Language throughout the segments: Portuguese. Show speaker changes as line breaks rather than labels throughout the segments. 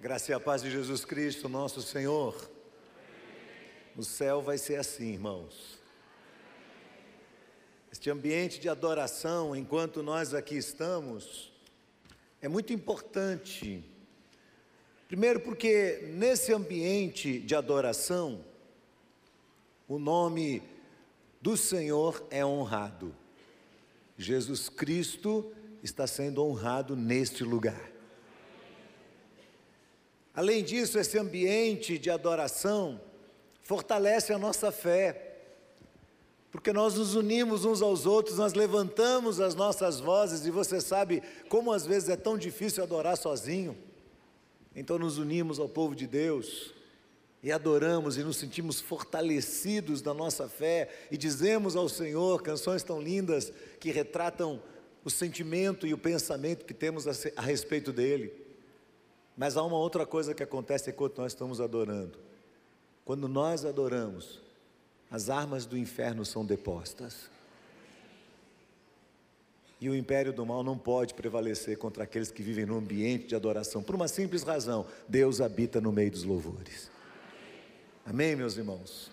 Graça e a paz de Jesus Cristo, nosso Senhor. O céu vai ser assim, irmãos. Este ambiente de adoração, enquanto nós aqui estamos, é muito importante. Primeiro, porque nesse ambiente de adoração, o nome do Senhor é honrado. Jesus Cristo está sendo honrado neste lugar. Além disso, esse ambiente de adoração fortalece a nossa fé, porque nós nos unimos uns aos outros, nós levantamos as nossas vozes, e você sabe como às vezes é tão difícil adorar sozinho. Então nos unimos ao povo de Deus e adoramos e nos sentimos fortalecidos na nossa fé e dizemos ao Senhor canções tão lindas que retratam o sentimento e o pensamento que temos a respeito dele. Mas há uma outra coisa que acontece enquanto nós estamos adorando. Quando nós adoramos, as armas do inferno são depostas. E o império do mal não pode prevalecer contra aqueles que vivem no ambiente de adoração, por uma simples razão: Deus habita no meio dos louvores. Amém, meus irmãos?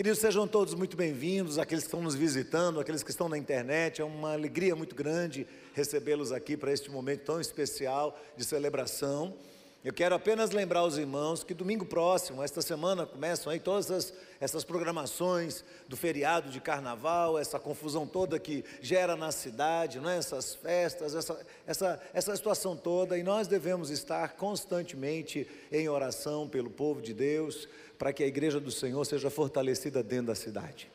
Queridos, sejam todos muito bem-vindos, aqueles que estão nos visitando, aqueles que estão na internet. É uma alegria muito grande recebê-los aqui para este momento tão especial de celebração. Eu quero apenas lembrar os irmãos que domingo próximo, esta semana, começam aí todas essas, essas programações do feriado de carnaval, essa confusão toda que gera na cidade, não é? essas festas, essa, essa, essa situação toda, e nós devemos estar constantemente em oração pelo povo de Deus, para que a igreja do Senhor seja fortalecida dentro da cidade.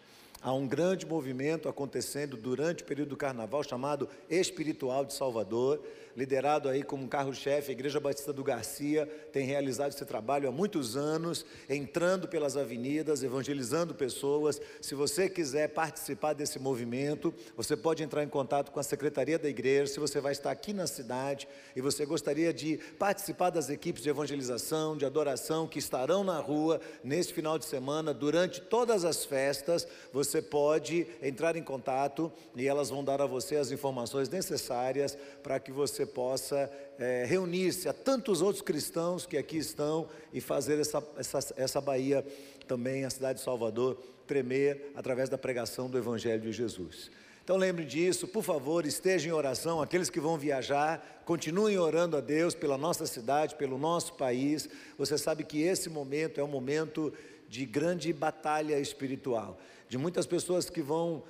Há um grande movimento acontecendo durante o período do carnaval chamado Espiritual de Salvador, liderado aí como carro-chefe, a Igreja Batista do Garcia tem realizado esse trabalho há muitos anos, entrando pelas avenidas, evangelizando pessoas. Se você quiser participar desse movimento, você pode entrar em contato com a secretaria da igreja. Se você vai estar aqui na cidade e você gostaria de participar das equipes de evangelização, de adoração que estarão na rua neste final de semana, durante todas as festas, você pode entrar em contato e elas vão dar a você as informações necessárias para que você você possa é, reunir-se a tantos outros cristãos que aqui estão e fazer essa, essa, essa Bahia também, a cidade de Salvador, tremer através da pregação do Evangelho de Jesus. Então lembre disso, por favor, estejam em oração. Aqueles que vão viajar, continuem orando a Deus pela nossa cidade, pelo nosso país. Você sabe que esse momento é um momento de grande batalha espiritual, de muitas pessoas que vão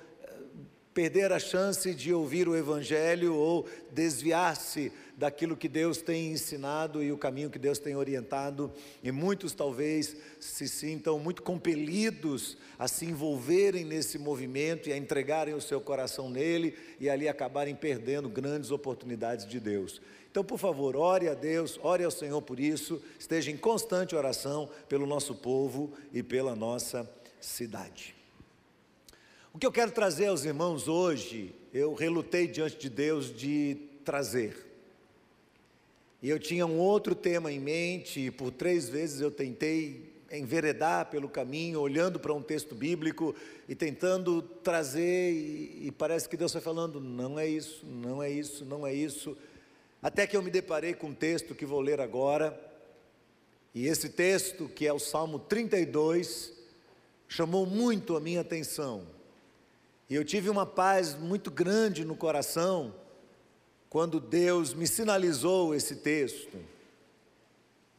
perder a chance de ouvir o Evangelho ou desviar-se daquilo que Deus tem ensinado e o caminho que Deus tem orientado, e muitos talvez se sintam muito compelidos a se envolverem nesse movimento e a entregarem o seu coração nele e ali acabarem perdendo grandes oportunidades de Deus. Então, por favor, ore a Deus, ore ao Senhor por isso, esteja em constante oração pelo nosso povo e pela nossa cidade. O que eu quero trazer aos irmãos hoje, eu relutei diante de Deus de trazer. E eu tinha um outro tema em mente, e por três vezes eu tentei enveredar pelo caminho, olhando para um texto bíblico e tentando trazer, e, e parece que Deus foi falando: não é isso, não é isso, não é isso. Até que eu me deparei com um texto que vou ler agora, e esse texto, que é o Salmo 32, chamou muito a minha atenção. E eu tive uma paz muito grande no coração quando Deus me sinalizou esse texto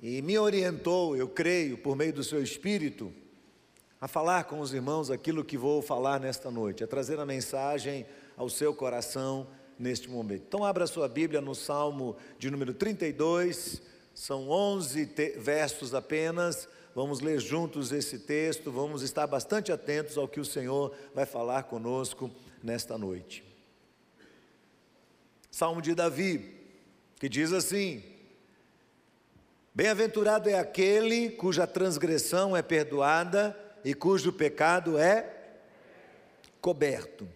e me orientou, eu creio, por meio do seu Espírito, a falar com os irmãos aquilo que vou falar nesta noite, a trazer a mensagem ao seu coração neste momento. Então, abra sua Bíblia no Salmo de número 32, são 11 versos apenas Vamos ler juntos esse texto, vamos estar bastante atentos ao que o Senhor vai falar conosco nesta noite. Salmo de Davi, que diz assim: Bem-aventurado é aquele cuja transgressão é perdoada e cujo pecado é coberto.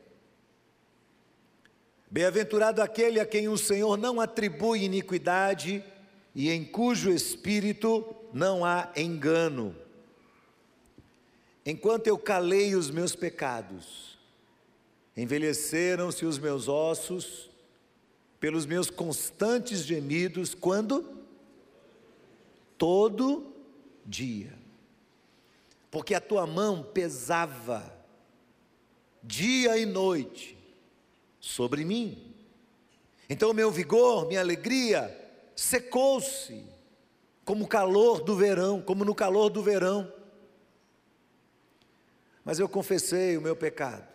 Bem-aventurado aquele a quem o Senhor não atribui iniquidade e em cujo espírito não há engano. Enquanto eu calei os meus pecados, envelheceram-se os meus ossos pelos meus constantes gemidos, quando? todo dia, porque a tua mão pesava dia e noite sobre mim. Então meu vigor, minha alegria secou-se como o calor do verão, como no calor do verão. Mas eu confessei o meu pecado.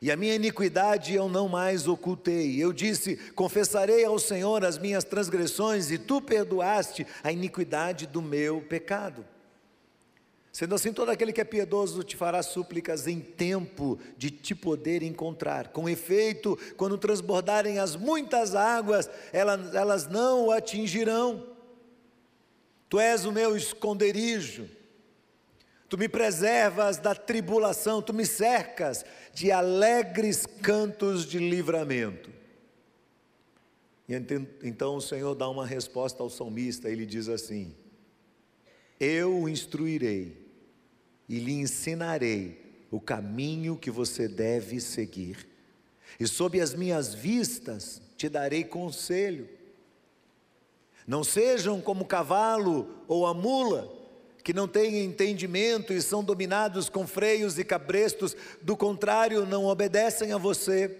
E a minha iniquidade eu não mais ocultei. Eu disse: Confessarei ao Senhor as minhas transgressões, e tu perdoaste a iniquidade do meu pecado. Sendo assim, todo aquele que é piedoso te fará súplicas em tempo de te poder encontrar. Com efeito, quando transbordarem as muitas águas, elas, elas não o atingirão. Tu és o meu esconderijo, tu me preservas da tribulação, tu me cercas de alegres cantos de livramento. E então o Senhor dá uma resposta ao salmista, ele diz assim: Eu o instruirei e lhe ensinarei o caminho que você deve seguir. E sob as minhas vistas te darei conselho. Não sejam como o cavalo ou a mula, que não têm entendimento e são dominados com freios e cabrestos, do contrário, não obedecem a você.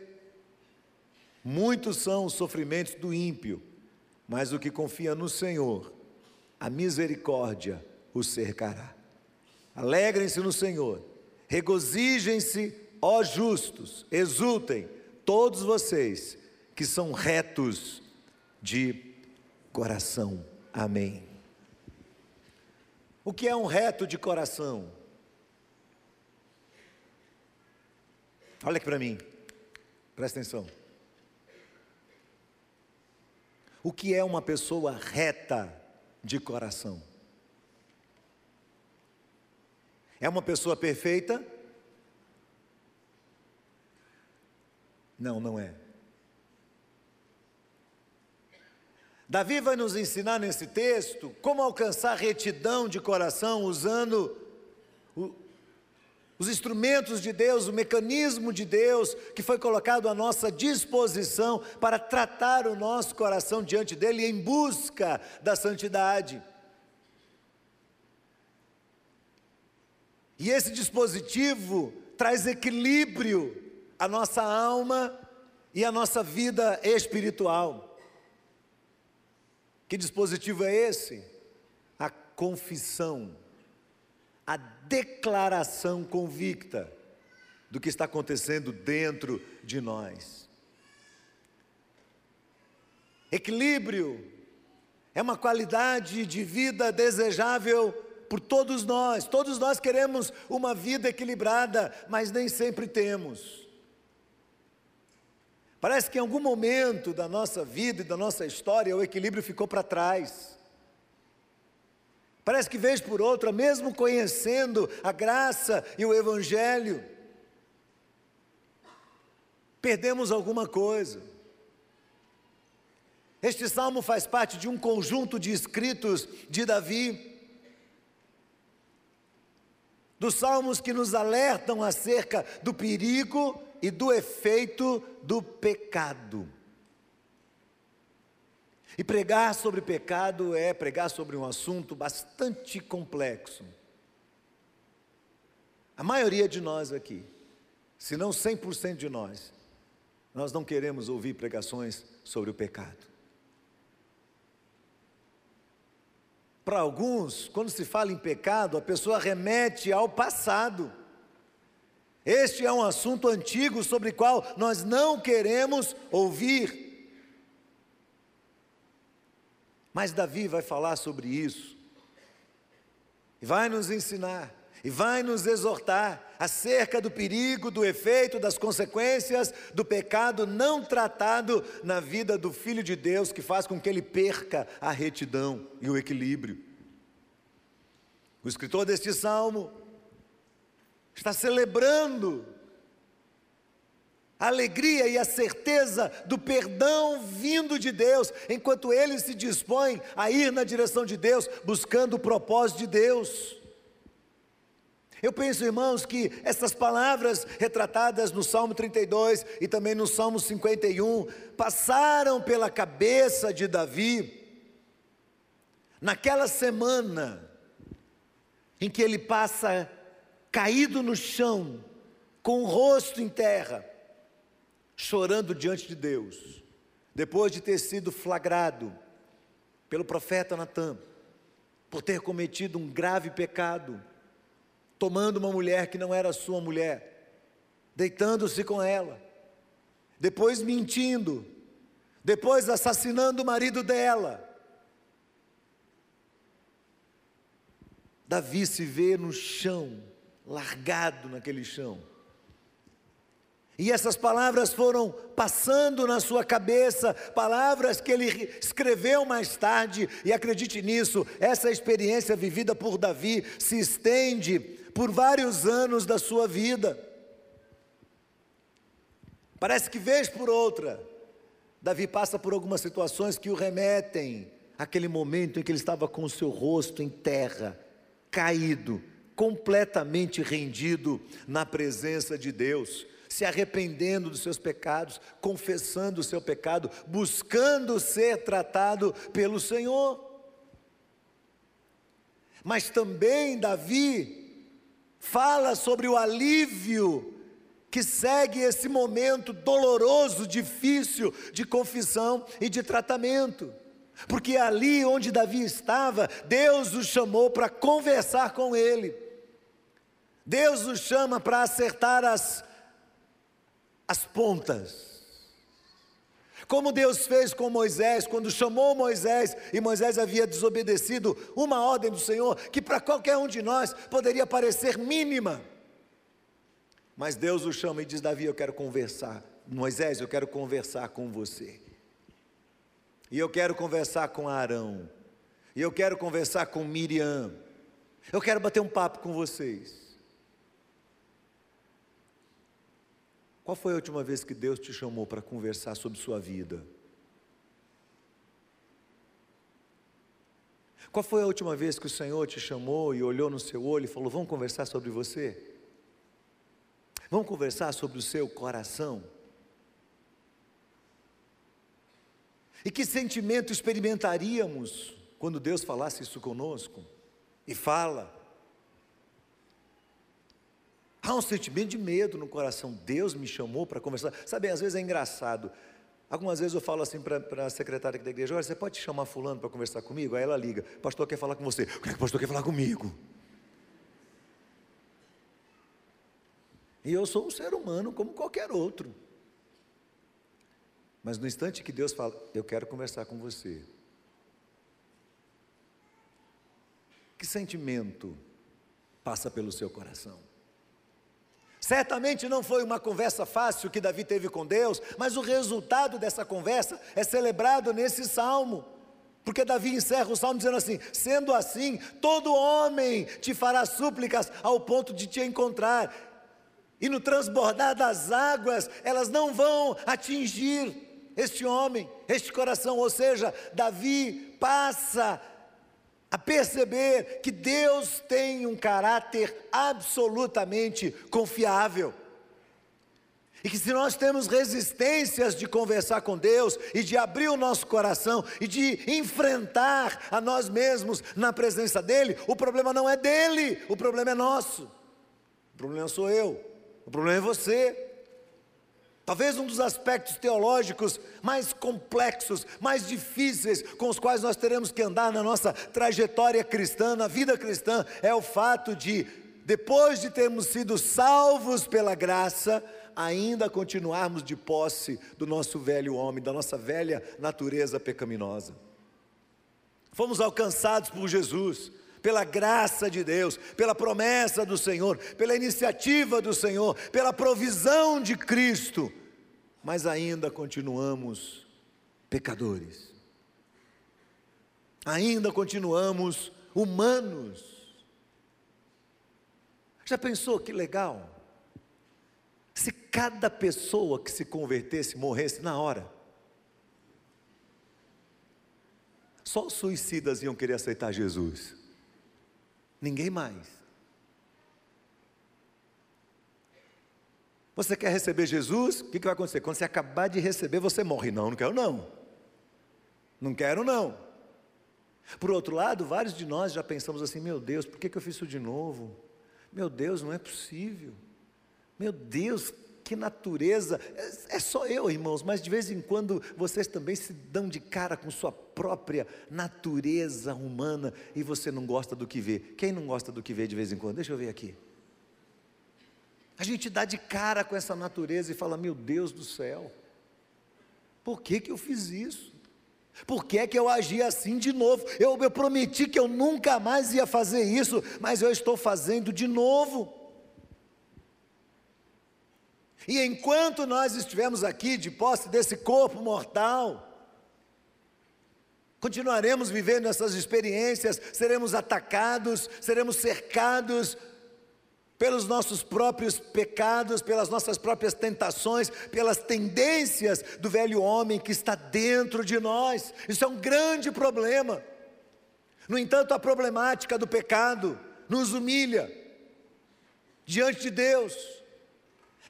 Muitos são os sofrimentos do ímpio, mas o que confia no Senhor, a misericórdia o cercará. Alegrem-se no Senhor, regozijem-se, ó justos, exultem, todos vocês que são retos de coração. Amém. O que é um reto de coração? Olha aqui para mim, presta atenção. O que é uma pessoa reta de coração? É uma pessoa perfeita? Não, não é. Davi vai nos ensinar nesse texto como alcançar retidão de coração usando o, os instrumentos de Deus, o mecanismo de Deus que foi colocado à nossa disposição para tratar o nosso coração diante dele em busca da santidade. E esse dispositivo traz equilíbrio à nossa alma e à nossa vida espiritual. Que dispositivo é esse? A confissão, a declaração convicta do que está acontecendo dentro de nós. Equilíbrio é uma qualidade de vida desejável por todos nós. Todos nós queremos uma vida equilibrada, mas nem sempre temos. Parece que em algum momento da nossa vida e da nossa história o equilíbrio ficou para trás. Parece que vez por outra, mesmo conhecendo a graça e o Evangelho, perdemos alguma coisa. Este salmo faz parte de um conjunto de escritos de Davi, dos salmos que nos alertam acerca do perigo e do efeito do pecado. E pregar sobre pecado é pregar sobre um assunto bastante complexo. A maioria de nós aqui, se não 100% de nós, nós não queremos ouvir pregações sobre o pecado. Para alguns, quando se fala em pecado, a pessoa remete ao passado. Este é um assunto antigo sobre o qual nós não queremos ouvir. Mas Davi vai falar sobre isso, e vai nos ensinar, e vai nos exortar acerca do perigo, do efeito, das consequências do pecado não tratado na vida do Filho de Deus, que faz com que ele perca a retidão e o equilíbrio. O escritor deste salmo está celebrando a alegria e a certeza do perdão vindo de Deus, enquanto ele se dispõe a ir na direção de Deus, buscando o propósito de Deus. Eu penso, irmãos, que essas palavras retratadas no Salmo 32 e também no Salmo 51 passaram pela cabeça de Davi naquela semana em que ele passa caído no chão, com o rosto em terra, chorando diante de Deus, depois de ter sido flagrado pelo profeta Natan, por ter cometido um grave pecado, tomando uma mulher que não era sua mulher, deitando-se com ela, depois mentindo, depois assassinando o marido dela. Davi se vê no chão, largado naquele chão. E essas palavras foram passando na sua cabeça, palavras que ele escreveu mais tarde, e acredite nisso, essa experiência vivida por Davi se estende por vários anos da sua vida. Parece que vez por outra, Davi passa por algumas situações que o remetem àquele momento em que ele estava com o seu rosto em terra, caído, completamente rendido na presença de Deus, se arrependendo dos seus pecados, confessando o seu pecado, buscando ser tratado pelo Senhor. Mas também Davi fala sobre o alívio que segue esse momento doloroso, difícil de confissão e de tratamento. Porque ali onde Davi estava, Deus o chamou para conversar com ele. Deus o chama para acertar as, as pontas. Como Deus fez com Moisés, quando chamou Moisés e Moisés havia desobedecido uma ordem do Senhor, que para qualquer um de nós poderia parecer mínima. Mas Deus o chama e diz: Davi, eu quero conversar. Moisés, eu quero conversar com você. E eu quero conversar com Arão. E eu quero conversar com Miriam. Eu quero bater um papo com vocês. Qual foi a última vez que Deus te chamou para conversar sobre sua vida? Qual foi a última vez que o Senhor te chamou e olhou no seu olho e falou: Vamos conversar sobre você? Vamos conversar sobre o seu coração. E que sentimento experimentaríamos quando Deus falasse isso conosco? E fala. Há um sentimento de medo no coração. Deus me chamou para conversar. Sabe, às vezes é engraçado. Algumas vezes eu falo assim para a secretária da igreja: Olha, você pode chamar Fulano para conversar comigo? Aí ela liga: pastor quer falar com você. O que, é que o pastor quer falar comigo? E eu sou um ser humano como qualquer outro. Mas no instante que Deus fala, eu quero conversar com você. Que sentimento passa pelo seu coração? Certamente não foi uma conversa fácil que Davi teve com Deus, mas o resultado dessa conversa é celebrado nesse salmo. Porque Davi encerra o salmo dizendo assim: sendo assim, todo homem te fará súplicas ao ponto de te encontrar e no transbordar das águas, elas não vão atingir este homem, este coração. Ou seja, Davi passa a perceber que Deus tem um caráter absolutamente confiável. E que se nós temos resistências de conversar com Deus e de abrir o nosso coração e de enfrentar a nós mesmos na presença dEle, o problema não é dele, o problema é nosso. O problema sou eu. O problema é você. Talvez um dos aspectos teológicos mais complexos, mais difíceis com os quais nós teremos que andar na nossa trajetória cristã, na vida cristã, é o fato de, depois de termos sido salvos pela graça, ainda continuarmos de posse do nosso velho homem, da nossa velha natureza pecaminosa. Fomos alcançados por Jesus, pela graça de Deus, pela promessa do Senhor, pela iniciativa do Senhor, pela provisão de Cristo, mas ainda continuamos pecadores, ainda continuamos humanos. Já pensou que legal? Se cada pessoa que se convertesse morresse na hora, só os suicidas iam querer aceitar Jesus. Ninguém mais. Você quer receber Jesus? O que, que vai acontecer? Quando você acabar de receber, você morre. Não, não quero não. Não quero não. Por outro lado, vários de nós já pensamos assim: meu Deus, por que, que eu fiz isso de novo? Meu Deus, não é possível. Meu Deus, que natureza. É, é só eu, irmãos, mas de vez em quando vocês também se dão de cara com sua própria natureza humana e você não gosta do que vê. Quem não gosta do que vê de vez em quando? Deixa eu ver aqui. A gente dá de cara com essa natureza e fala: Meu Deus do céu, por que, que eu fiz isso? Por que, que eu agi assim de novo? Eu, eu prometi que eu nunca mais ia fazer isso, mas eu estou fazendo de novo. E enquanto nós estivermos aqui de posse desse corpo mortal, continuaremos vivendo essas experiências, seremos atacados, seremos cercados pelos nossos próprios pecados, pelas nossas próprias tentações, pelas tendências do velho homem que está dentro de nós. Isso é um grande problema. No entanto, a problemática do pecado nos humilha diante de Deus,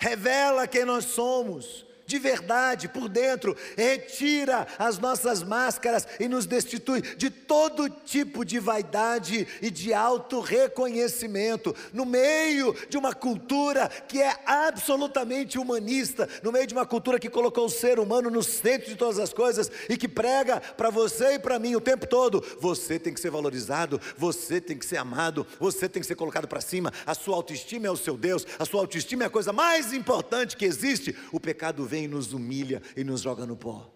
revela quem nós somos, de verdade, por dentro, retira as nossas máscaras e nos destitui de todo tipo de vaidade e de auto-reconhecimento, no meio de uma cultura que é absolutamente humanista, no meio de uma cultura que colocou o ser humano no centro de todas as coisas e que prega para você e para mim o tempo todo: você tem que ser valorizado, você tem que ser amado, você tem que ser colocado para cima, a sua autoestima é o seu Deus, a sua autoestima é a coisa mais importante que existe. O pecado vem e nos humilha e nos joga no pó.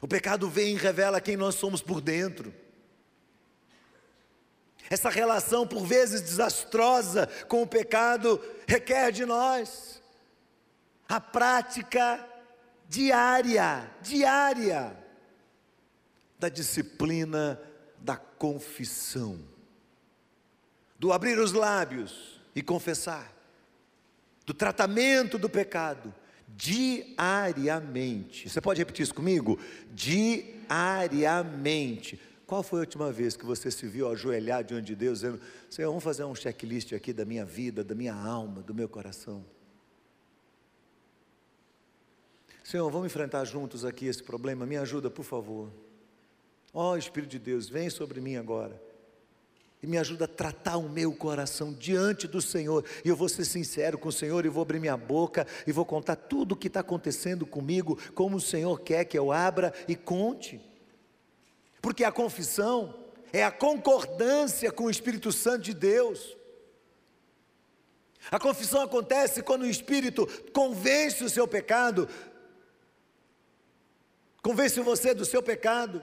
O pecado vem e revela quem nós somos por dentro. Essa relação, por vezes desastrosa com o pecado, requer de nós a prática diária, diária, da disciplina da confissão, do abrir os lábios e confessar do tratamento do pecado, diariamente. Você pode repetir isso comigo? Diariamente. Qual foi a última vez que você se viu ajoelhar diante de Deus, dizendo: Senhor, vamos fazer um checklist aqui da minha vida, da minha alma, do meu coração? Senhor, vamos enfrentar juntos aqui esse problema, me ajuda, por favor. Ó oh, Espírito de Deus, vem sobre mim agora e me ajuda a tratar o meu coração diante do Senhor. E eu vou ser sincero com o Senhor e vou abrir minha boca e vou contar tudo o que está acontecendo comigo, como o Senhor quer que eu abra e conte. Porque a confissão é a concordância com o Espírito Santo de Deus. A confissão acontece quando o Espírito convence o seu pecado, convence você do seu pecado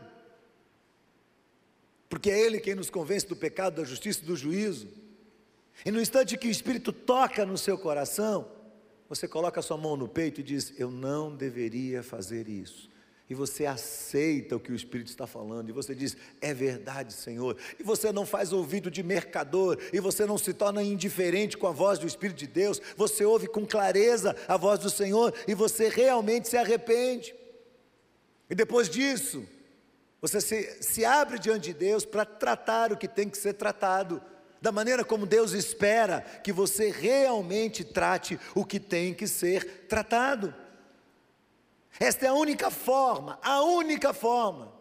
porque é Ele quem nos convence do pecado, da justiça e do juízo. E no instante que o Espírito toca no seu coração, você coloca a sua mão no peito e diz: Eu não deveria fazer isso. E você aceita o que o Espírito está falando, e você diz: É verdade, Senhor. E você não faz ouvido de mercador, e você não se torna indiferente com a voz do Espírito de Deus, você ouve com clareza a voz do Senhor, e você realmente se arrepende. E depois disso, você se, se abre diante de Deus para tratar o que tem que ser tratado, da maneira como Deus espera que você realmente trate o que tem que ser tratado. Esta é a única forma, a única forma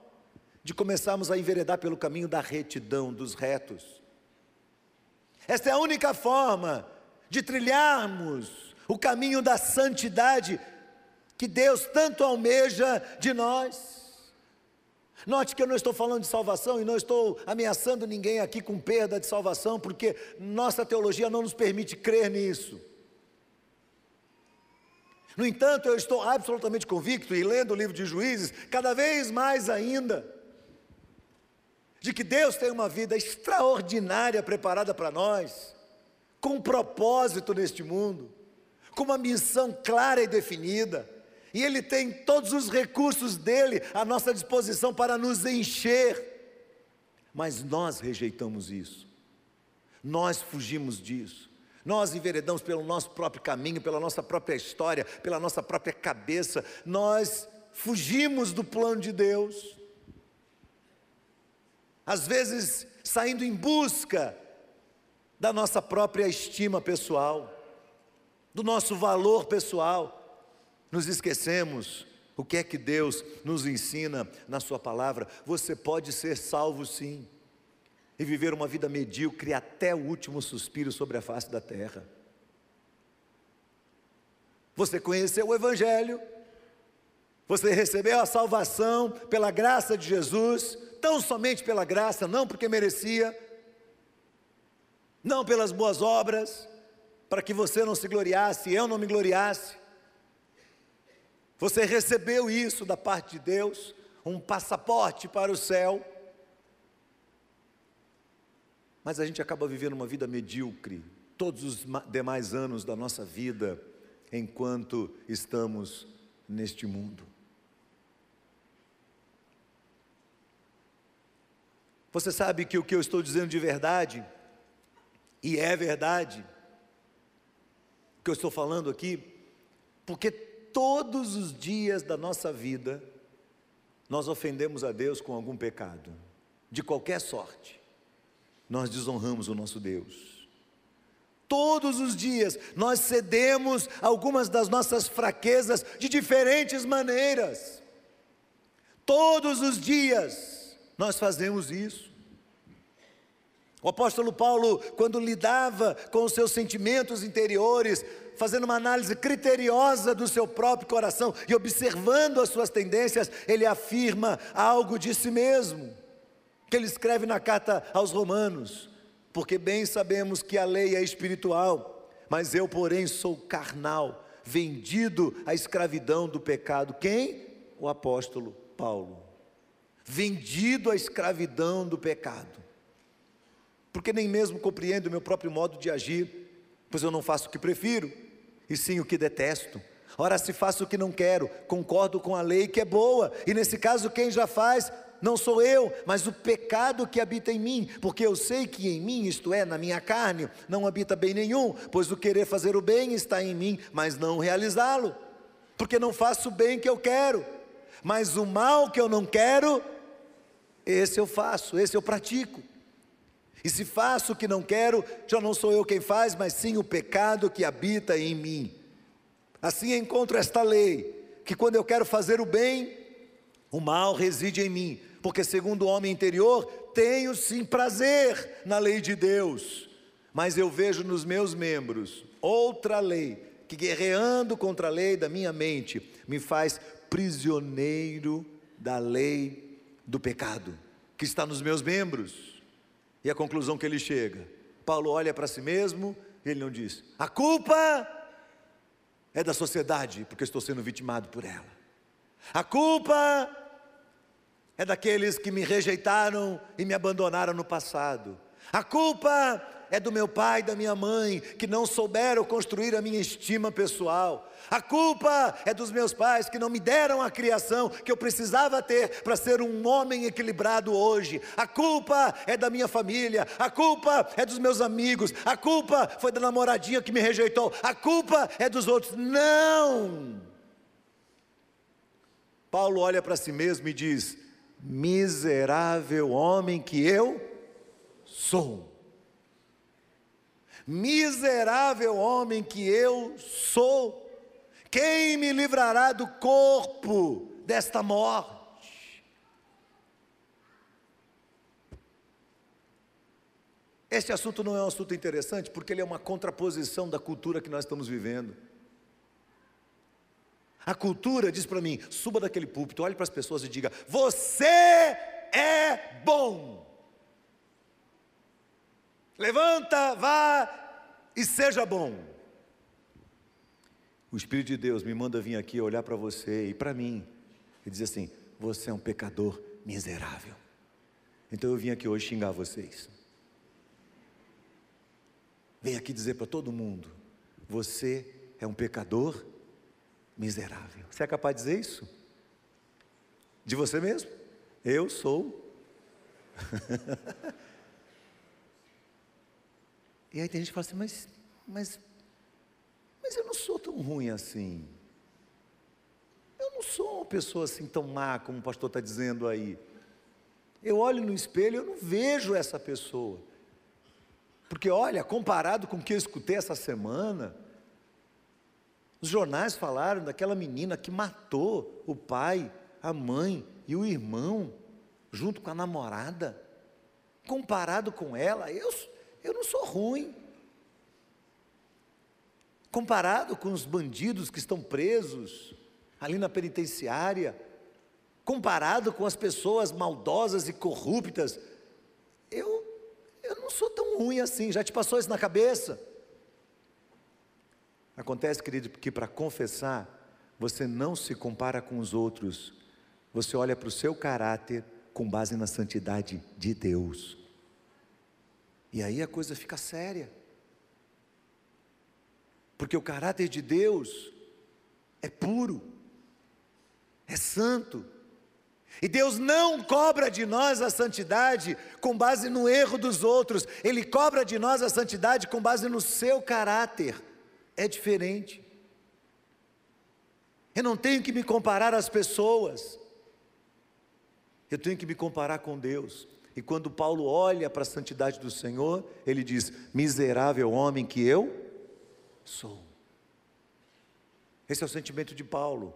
de começarmos a enveredar pelo caminho da retidão, dos retos. Esta é a única forma de trilharmos o caminho da santidade que Deus tanto almeja de nós. Note que eu não estou falando de salvação e não estou ameaçando ninguém aqui com perda de salvação, porque nossa teologia não nos permite crer nisso. No entanto, eu estou absolutamente convicto, e lendo o livro de Juízes, cada vez mais ainda, de que Deus tem uma vida extraordinária preparada para nós, com um propósito neste mundo, com uma missão clara e definida e Ele tem todos os recursos dele à nossa disposição para nos encher. Mas nós rejeitamos isso, nós fugimos disso, nós enveredamos pelo nosso próprio caminho, pela nossa própria história, pela nossa própria cabeça, nós fugimos do plano de Deus, às vezes saindo em busca da nossa própria estima pessoal, do nosso valor pessoal nos esquecemos O que é que Deus nos ensina na Sua palavra? Você pode ser salvo sim, e viver uma vida medíocre até o último suspiro sobre a face da terra. Você conheceu o Evangelho, você recebeu a salvação pela graça de Jesus, tão somente pela graça, não porque merecia, não pelas boas obras, para que você não se gloriasse, eu não me gloriasse. Você recebeu isso da parte de Deus, um passaporte para o céu. Mas a gente acaba vivendo uma vida medíocre todos os demais anos da nossa vida enquanto estamos neste mundo. Você sabe que o que eu estou dizendo de verdade, e é verdade, o que eu estou falando aqui, porque todos os dias da nossa vida, nós ofendemos a Deus com algum pecado, de qualquer sorte, nós desonramos o nosso Deus. Todos os dias nós cedemos algumas das nossas fraquezas de diferentes maneiras. Todos os dias nós fazemos isso. O apóstolo Paulo, quando lidava com os seus sentimentos interiores, fazendo uma análise criteriosa do seu próprio coração e observando as suas tendências, ele afirma algo de si mesmo, que ele escreve na carta aos Romanos porque bem sabemos que a lei é espiritual, mas eu, porém, sou carnal, vendido à escravidão do pecado. Quem? O apóstolo Paulo. Vendido à escravidão do pecado. Porque nem mesmo compreendo o meu próprio modo de agir, pois eu não faço o que prefiro, e sim o que detesto. Ora, se faço o que não quero, concordo com a lei que é boa, e nesse caso, quem já faz, não sou eu, mas o pecado que habita em mim, porque eu sei que em mim, isto é, na minha carne, não habita bem nenhum, pois o querer fazer o bem está em mim, mas não realizá-lo, porque não faço o bem que eu quero, mas o mal que eu não quero, esse eu faço, esse eu pratico. E se faço o que não quero, já não sou eu quem faz, mas sim o pecado que habita em mim. Assim encontro esta lei, que quando eu quero fazer o bem, o mal reside em mim, porque segundo o homem interior, tenho sim prazer na lei de Deus, mas eu vejo nos meus membros outra lei, que guerreando contra a lei da minha mente, me faz prisioneiro da lei do pecado, que está nos meus membros. E a conclusão que ele chega, Paulo olha para si mesmo, ele não diz: a culpa é da sociedade, porque estou sendo vitimado por ela. A culpa é daqueles que me rejeitaram e me abandonaram no passado. A culpa é do meu pai e da minha mãe, que não souberam construir a minha estima pessoal. A culpa é dos meus pais, que não me deram a criação que eu precisava ter para ser um homem equilibrado hoje. A culpa é da minha família. A culpa é dos meus amigos. A culpa foi da namoradinha que me rejeitou. A culpa é dos outros. Não! Paulo olha para si mesmo e diz: miserável homem que eu sou. Miserável homem que eu sou. Quem me livrará do corpo desta morte? Este assunto não é um assunto interessante porque ele é uma contraposição da cultura que nós estamos vivendo. A cultura diz para mim: suba daquele púlpito, olhe para as pessoas e diga: Você é bom. Levanta, vá e seja bom. O Espírito de Deus me manda vir aqui olhar para você e para mim e dizer assim: Você é um pecador miserável. Então eu vim aqui hoje xingar vocês. Vem aqui dizer para todo mundo: Você é um pecador miserável. Você é capaz de dizer isso? De você mesmo? Eu sou. e aí tem gente que fala assim, mas, mas, mas eu não sou tão ruim assim. Eu não sou uma pessoa assim tão má como o pastor está dizendo aí. Eu olho no espelho e eu não vejo essa pessoa. Porque olha, comparado com o que eu escutei essa semana, Os jornais falaram daquela menina que matou o pai, a mãe e o irmão, junto com a namorada. Comparado com ela, eu, eu não sou ruim. Comparado com os bandidos que estão presos ali na penitenciária, comparado com as pessoas maldosas e corruptas, eu, eu não sou tão ruim assim. Já te passou isso na cabeça? Acontece, querido, que para confessar, você não se compara com os outros, você olha para o seu caráter com base na santidade de Deus. E aí a coisa fica séria. Porque o caráter de Deus é puro, é santo. E Deus não cobra de nós a santidade com base no erro dos outros, Ele cobra de nós a santidade com base no seu caráter. É diferente. Eu não tenho que me comparar às pessoas, eu tenho que me comparar com Deus. E quando Paulo olha para a santidade do Senhor, ele diz: Miserável homem que eu sou. Esse é o sentimento de Paulo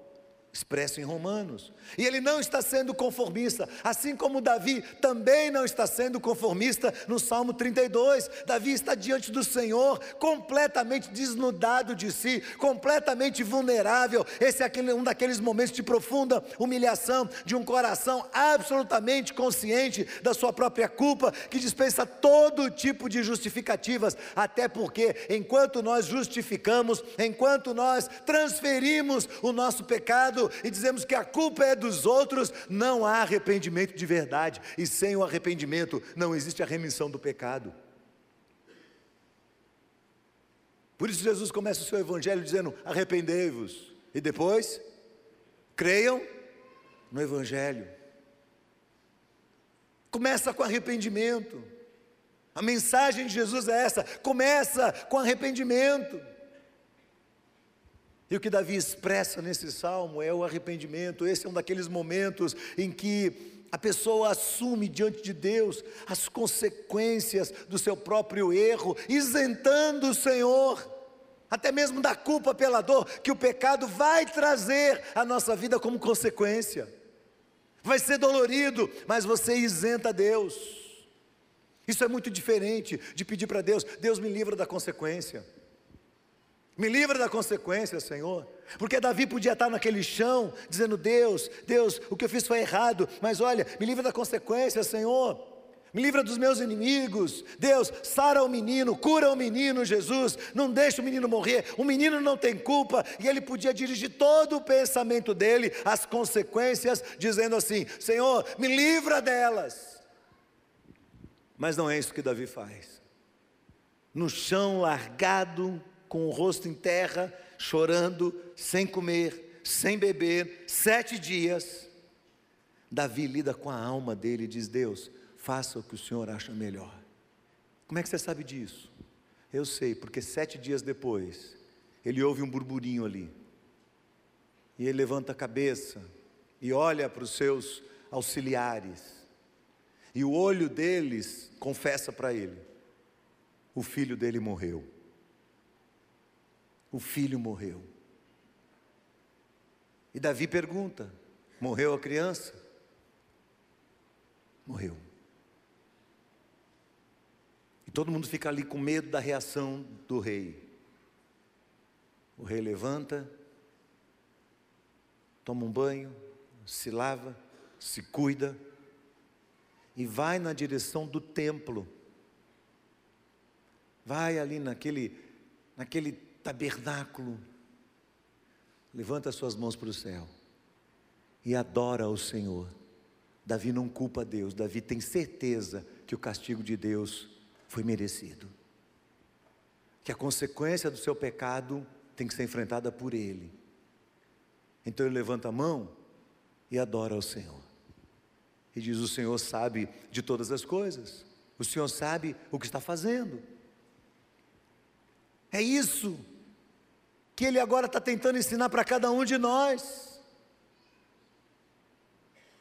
expresso em Romanos. E ele não está sendo conformista, assim como Davi também não está sendo conformista no Salmo 32. Davi está diante do Senhor, completamente desnudado de si, completamente vulnerável. Esse é aquele, um daqueles momentos de profunda humilhação, de um coração absolutamente consciente da sua própria culpa, que dispensa todo tipo de justificativas, até porque enquanto nós justificamos, enquanto nós transferimos o nosso pecado, e dizemos que a culpa é dos outros, não há arrependimento de verdade, e sem o arrependimento não existe a remissão do pecado. Por isso Jesus começa o seu evangelho dizendo: arrependei-vos, e depois creiam no evangelho. Começa com arrependimento. A mensagem de Jesus é essa: começa com arrependimento. E o que Davi expressa nesse salmo é o arrependimento. Esse é um daqueles momentos em que a pessoa assume diante de Deus as consequências do seu próprio erro, isentando o Senhor, até mesmo da culpa pela dor que o pecado vai trazer à nossa vida como consequência. Vai ser dolorido, mas você isenta Deus. Isso é muito diferente de pedir para Deus: Deus me livra da consequência. Me livra da consequência, Senhor. Porque Davi podia estar naquele chão, dizendo: Deus, Deus, o que eu fiz foi errado, mas olha, me livra da consequência, Senhor. Me livra dos meus inimigos. Deus, sara o menino, cura o menino, Jesus. Não deixa o menino morrer. O menino não tem culpa. E ele podia dirigir todo o pensamento dele às consequências, dizendo assim: Senhor, me livra delas. Mas não é isso que Davi faz. No chão largado, com o rosto em terra, chorando, sem comer, sem beber, sete dias. Davi lida com a alma dele e diz: Deus, faça o que o Senhor acha melhor. Como é que você sabe disso? Eu sei, porque sete dias depois, ele ouve um burburinho ali. E ele levanta a cabeça e olha para os seus auxiliares. E o olho deles confessa para ele: o filho dele morreu o filho morreu. E Davi pergunta: morreu a criança? Morreu. E todo mundo fica ali com medo da reação do rei. O rei levanta, toma um banho, se lava, se cuida e vai na direção do templo. Vai ali naquele, naquele tabernáculo, levanta suas mãos para o céu e adora ao Senhor. Davi não culpa Deus, Davi tem certeza que o castigo de Deus foi merecido. Que a consequência do seu pecado tem que ser enfrentada por ele. Então ele levanta a mão e adora ao Senhor. E diz: O Senhor sabe de todas as coisas, o Senhor sabe o que está fazendo. É isso que ele agora está tentando ensinar para cada um de nós.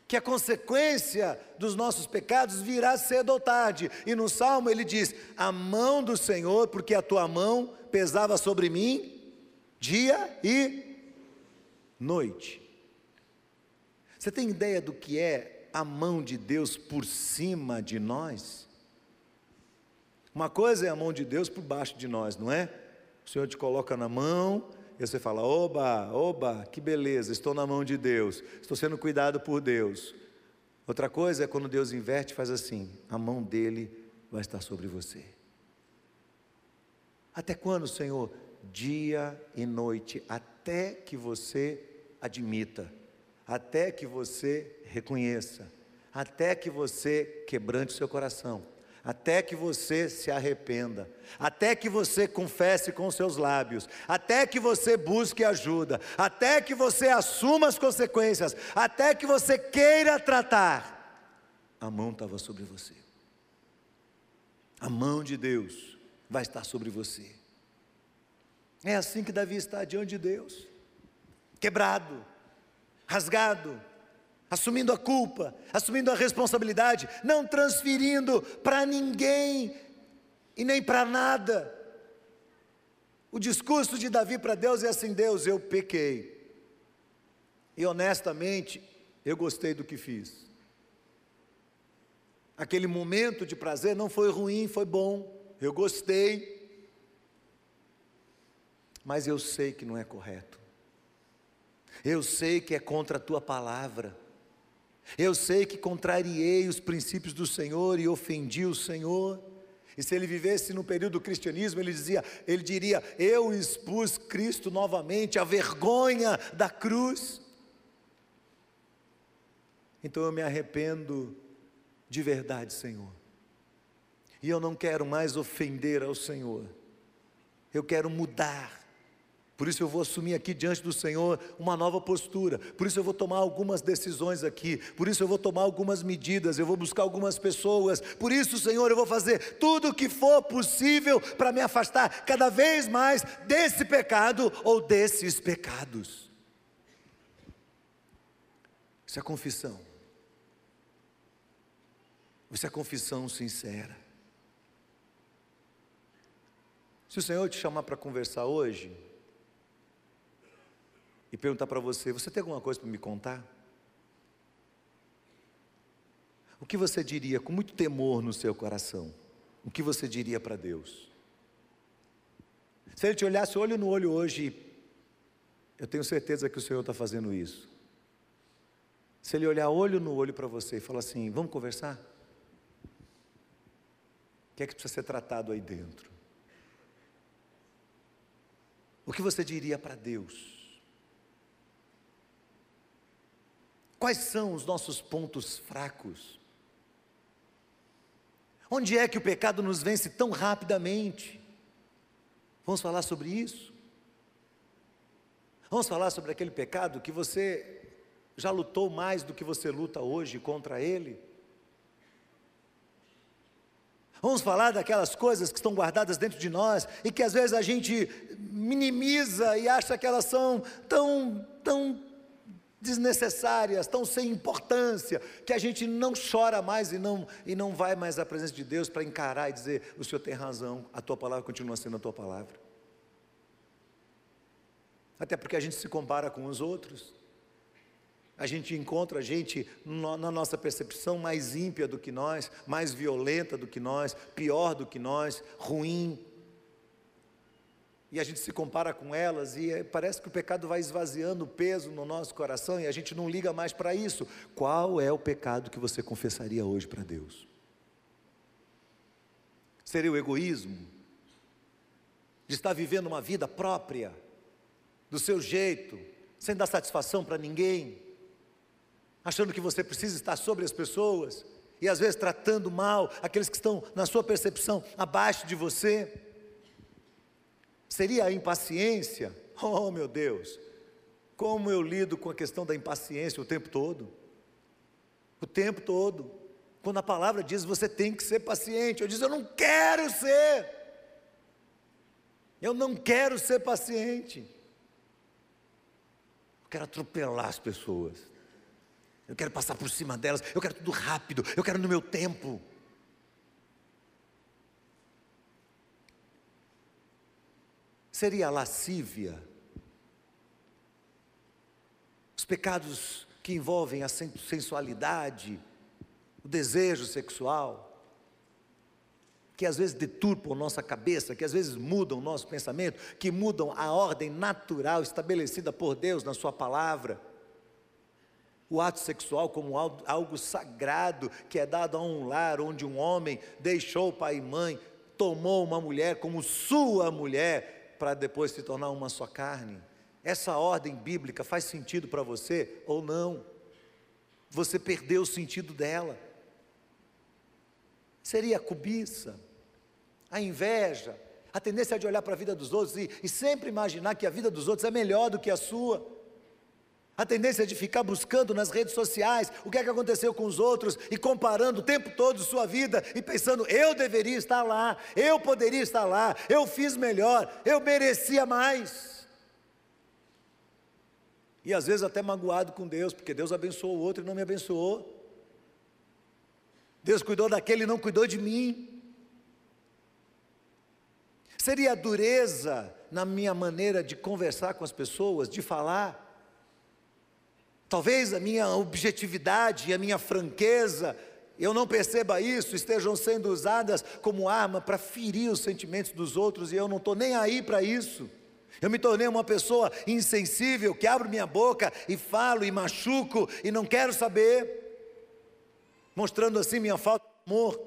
Que a consequência dos nossos pecados virá cedo ou tarde. E no Salmo ele diz: A mão do Senhor, porque a tua mão pesava sobre mim dia e noite. Você tem ideia do que é a mão de Deus por cima de nós? Uma coisa é a mão de Deus por baixo de nós, não é? O Senhor te coloca na mão, e você fala: Oba, oba, que beleza, estou na mão de Deus, estou sendo cuidado por Deus. Outra coisa é quando Deus inverte, faz assim: a mão dele vai estar sobre você. Até quando, Senhor? Dia e noite, até que você admita, até que você reconheça, até que você quebrante o seu coração até que você se arrependa, até que você confesse com seus lábios, até que você busque ajuda, até que você assuma as consequências, até que você queira tratar. A mão estava sobre você. A mão de Deus vai estar sobre você. É assim que Davi está diante de Deus, quebrado, rasgado, assumindo a culpa, assumindo a responsabilidade, não transferindo para ninguém e nem para nada. O discurso de Davi para Deus é assim: Deus, eu pequei. E honestamente, eu gostei do que fiz. Aquele momento de prazer não foi ruim, foi bom. Eu gostei. Mas eu sei que não é correto. Eu sei que é contra a tua palavra. Eu sei que contrariei os princípios do Senhor e ofendi o Senhor. E se ele vivesse no período do cristianismo, ele dizia, ele diria: "Eu expus Cristo novamente a vergonha da cruz". Então eu me arrependo de verdade, Senhor. E eu não quero mais ofender ao Senhor. Eu quero mudar. Por isso eu vou assumir aqui diante do Senhor uma nova postura. Por isso eu vou tomar algumas decisões aqui. Por isso eu vou tomar algumas medidas. Eu vou buscar algumas pessoas. Por isso, Senhor, eu vou fazer tudo o que for possível para me afastar cada vez mais desse pecado ou desses pecados. Isso é confissão. Isso é confissão sincera. Se o Senhor te chamar para conversar hoje, e perguntar para você: você tem alguma coisa para me contar? O que você diria com muito temor no seu coração? O que você diria para Deus? Se ele te olhasse olho no olho hoje, eu tenho certeza que o Senhor está fazendo isso. Se ele olhar olho no olho para você e falar assim: vamos conversar? O que é que precisa ser tratado aí dentro? O que você diria para Deus? Quais são os nossos pontos fracos? Onde é que o pecado nos vence tão rapidamente? Vamos falar sobre isso? Vamos falar sobre aquele pecado que você já lutou mais do que você luta hoje contra ele? Vamos falar daquelas coisas que estão guardadas dentro de nós e que às vezes a gente minimiza e acha que elas são tão, tão desnecessárias, tão sem importância, que a gente não chora mais e não, e não vai mais à presença de Deus para encarar e dizer: o Senhor tem razão, a tua palavra continua sendo a tua palavra. Até porque a gente se compara com os outros, a gente encontra a gente na nossa percepção mais ímpia do que nós, mais violenta do que nós, pior do que nós, ruim, e a gente se compara com elas e parece que o pecado vai esvaziando o peso no nosso coração e a gente não liga mais para isso. Qual é o pecado que você confessaria hoje para Deus? Seria o egoísmo? De estar vivendo uma vida própria, do seu jeito, sem dar satisfação para ninguém, achando que você precisa estar sobre as pessoas e às vezes tratando mal aqueles que estão, na sua percepção, abaixo de você. Seria a impaciência? Oh, meu Deus, como eu lido com a questão da impaciência o tempo todo? O tempo todo. Quando a palavra diz você tem que ser paciente, eu digo eu não quero ser. Eu não quero ser paciente. Eu quero atropelar as pessoas. Eu quero passar por cima delas. Eu quero tudo rápido. Eu quero no meu tempo. Seria a lascívia os pecados que envolvem a sensualidade, o desejo sexual, que às vezes deturpam nossa cabeça, que às vezes mudam nosso pensamento, que mudam a ordem natural estabelecida por Deus na Sua palavra. O ato sexual como algo sagrado que é dado a um lar onde um homem deixou pai e mãe, tomou uma mulher como sua mulher, para depois se tornar uma só carne. Essa ordem bíblica faz sentido para você ou não? Você perdeu o sentido dela. Seria a cobiça, a inveja, a tendência de olhar para a vida dos outros e, e sempre imaginar que a vida dos outros é melhor do que a sua. A tendência de ficar buscando nas redes sociais o que é que aconteceu com os outros e comparando o tempo todo sua vida e pensando, eu deveria estar lá, eu poderia estar lá, eu fiz melhor, eu merecia mais. E às vezes até magoado com Deus, porque Deus abençoou o outro e não me abençoou. Deus cuidou daquele e não cuidou de mim. Seria dureza na minha maneira de conversar com as pessoas, de falar. Talvez a minha objetividade e a minha franqueza, eu não perceba isso, estejam sendo usadas como arma para ferir os sentimentos dos outros e eu não estou nem aí para isso. Eu me tornei uma pessoa insensível, que abro minha boca e falo e machuco e não quero saber, mostrando assim minha falta de amor.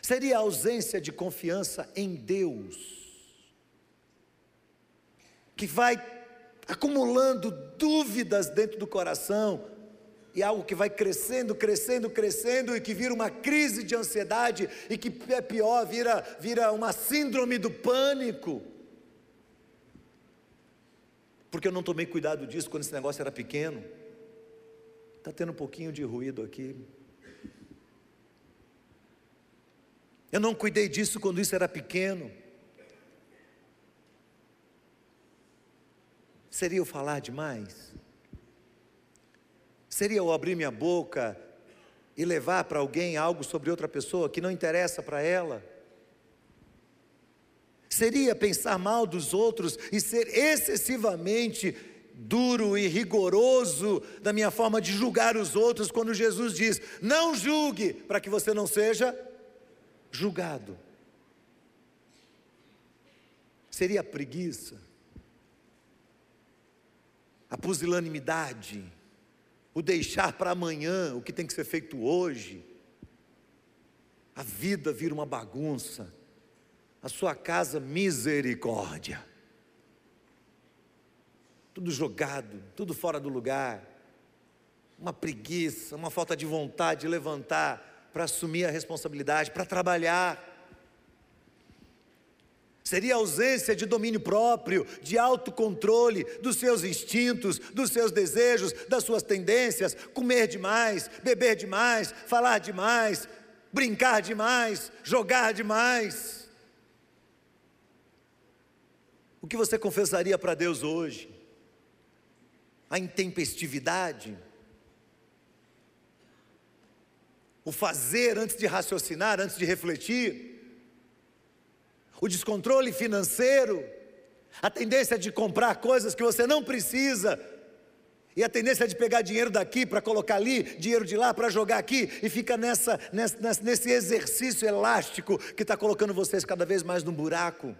Seria a ausência de confiança em Deus, que vai acumulando dúvidas dentro do coração, e algo que vai crescendo, crescendo, crescendo e que vira uma crise de ansiedade e que é pior, vira, vira uma síndrome do pânico. Porque eu não tomei cuidado disso quando esse negócio era pequeno. Está tendo um pouquinho de ruído aqui. Eu não cuidei disso quando isso era pequeno. Seria eu falar demais? Seria eu abrir minha boca e levar para alguém algo sobre outra pessoa que não interessa para ela? Seria pensar mal dos outros e ser excessivamente duro e rigoroso da minha forma de julgar os outros, quando Jesus diz: Não julgue, para que você não seja julgado. Seria preguiça, a pusilanimidade, o deixar para amanhã o que tem que ser feito hoje. A vida vira uma bagunça, a sua casa, misericórdia. Tudo jogado, tudo fora do lugar, uma preguiça, uma falta de vontade de levantar para assumir a responsabilidade, para trabalhar seria a ausência de domínio próprio, de autocontrole dos seus instintos, dos seus desejos, das suas tendências, comer demais, beber demais, falar demais, brincar demais, jogar demais. O que você confessaria para Deus hoje? A intempestividade? O fazer antes de raciocinar, antes de refletir? O descontrole financeiro, a tendência de comprar coisas que você não precisa, e a tendência de pegar dinheiro daqui para colocar ali, dinheiro de lá para jogar aqui, e fica nessa, nessa, nesse exercício elástico que está colocando vocês cada vez mais num buraco.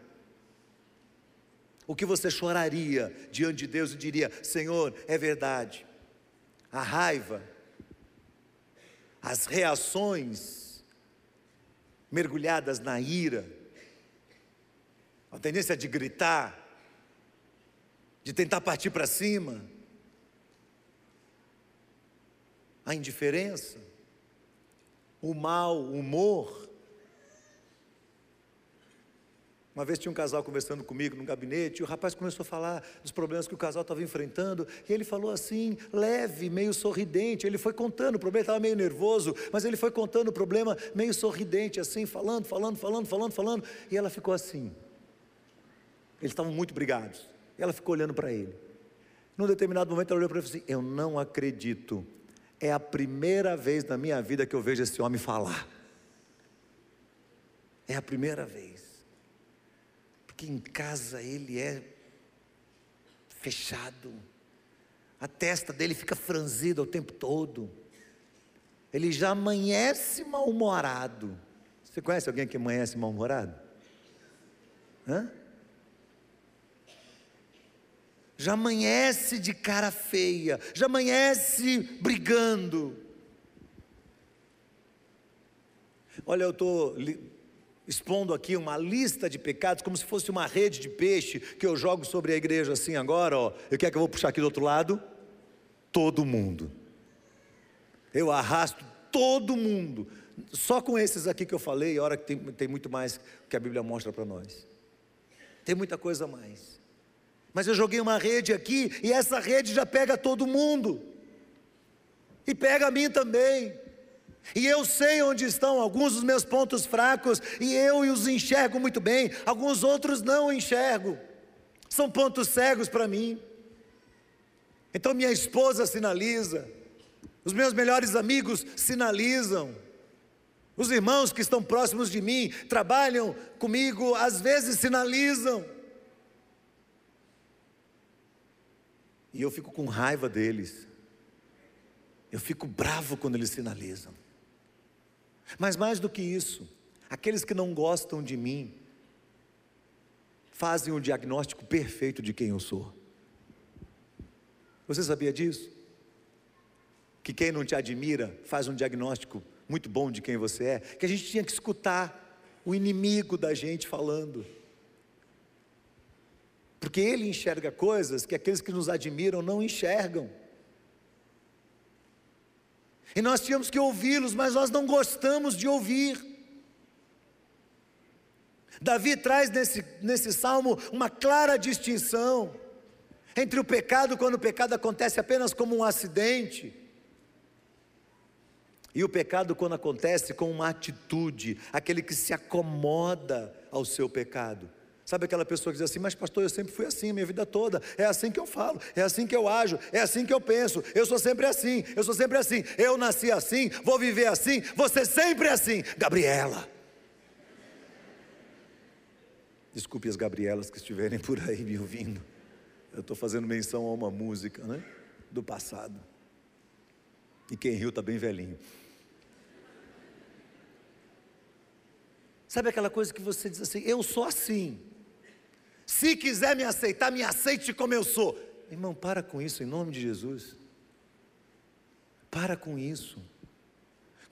O que você choraria diante de Deus e diria: Senhor, é verdade. A raiva, as reações mergulhadas na ira, a tendência de gritar, de tentar partir para cima, a indiferença, o mau humor. Uma vez tinha um casal conversando comigo no gabinete, e o rapaz começou a falar dos problemas que o casal estava enfrentando, e ele falou assim, leve, meio sorridente. Ele foi contando, o problema estava meio nervoso, mas ele foi contando o problema meio sorridente, assim, falando, falando, falando, falando, falando, e ela ficou assim. Eles estavam muito brigados. E ela ficou olhando para ele. Num determinado momento ela olhou para ele e falou assim: Eu não acredito. É a primeira vez na minha vida que eu vejo esse homem falar. É a primeira vez. Porque em casa ele é fechado, a testa dele fica franzida o tempo todo, ele já amanhece mal-humorado. Você conhece alguém que amanhece mal-humorado? Hã? Já amanhece de cara feia, já amanhece brigando. Olha, eu estou expondo aqui uma lista de pecados, como se fosse uma rede de peixe que eu jogo sobre a igreja assim agora, ó. Eu quero que eu vou puxar aqui do outro lado? Todo mundo. Eu arrasto todo mundo. Só com esses aqui que eu falei, hora que tem, tem muito mais que a Bíblia mostra para nós. Tem muita coisa a mais. Mas eu joguei uma rede aqui e essa rede já pega todo mundo. E pega a mim também. E eu sei onde estão alguns dos meus pontos fracos, e eu os enxergo muito bem, alguns outros não enxergo. São pontos cegos para mim. Então minha esposa sinaliza, os meus melhores amigos sinalizam, os irmãos que estão próximos de mim, trabalham comigo, às vezes sinalizam. E eu fico com raiva deles. Eu fico bravo quando eles sinalizam. Mas mais do que isso, aqueles que não gostam de mim fazem o diagnóstico perfeito de quem eu sou. Você sabia disso? Que quem não te admira faz um diagnóstico muito bom de quem você é, que a gente tinha que escutar o inimigo da gente falando. Porque ele enxerga coisas que aqueles que nos admiram não enxergam. E nós tínhamos que ouvi-los, mas nós não gostamos de ouvir. Davi traz nesse, nesse salmo uma clara distinção entre o pecado, quando o pecado acontece apenas como um acidente, e o pecado, quando acontece com uma atitude, aquele que se acomoda ao seu pecado. Sabe aquela pessoa que diz assim, mas pastor, eu sempre fui assim, minha vida toda, é assim que eu falo, é assim que eu ajo, é assim que eu penso, eu sou sempre assim, eu sou sempre assim, eu nasci assim, vou viver assim, você sempre assim, Gabriela. Desculpe as Gabrielas que estiverem por aí me ouvindo, eu estou fazendo menção a uma música, né, do passado, e quem riu está bem velhinho. Sabe aquela coisa que você diz assim: eu sou assim. Se quiser me aceitar, me aceite como eu sou. Irmão, para com isso em nome de Jesus. Para com isso.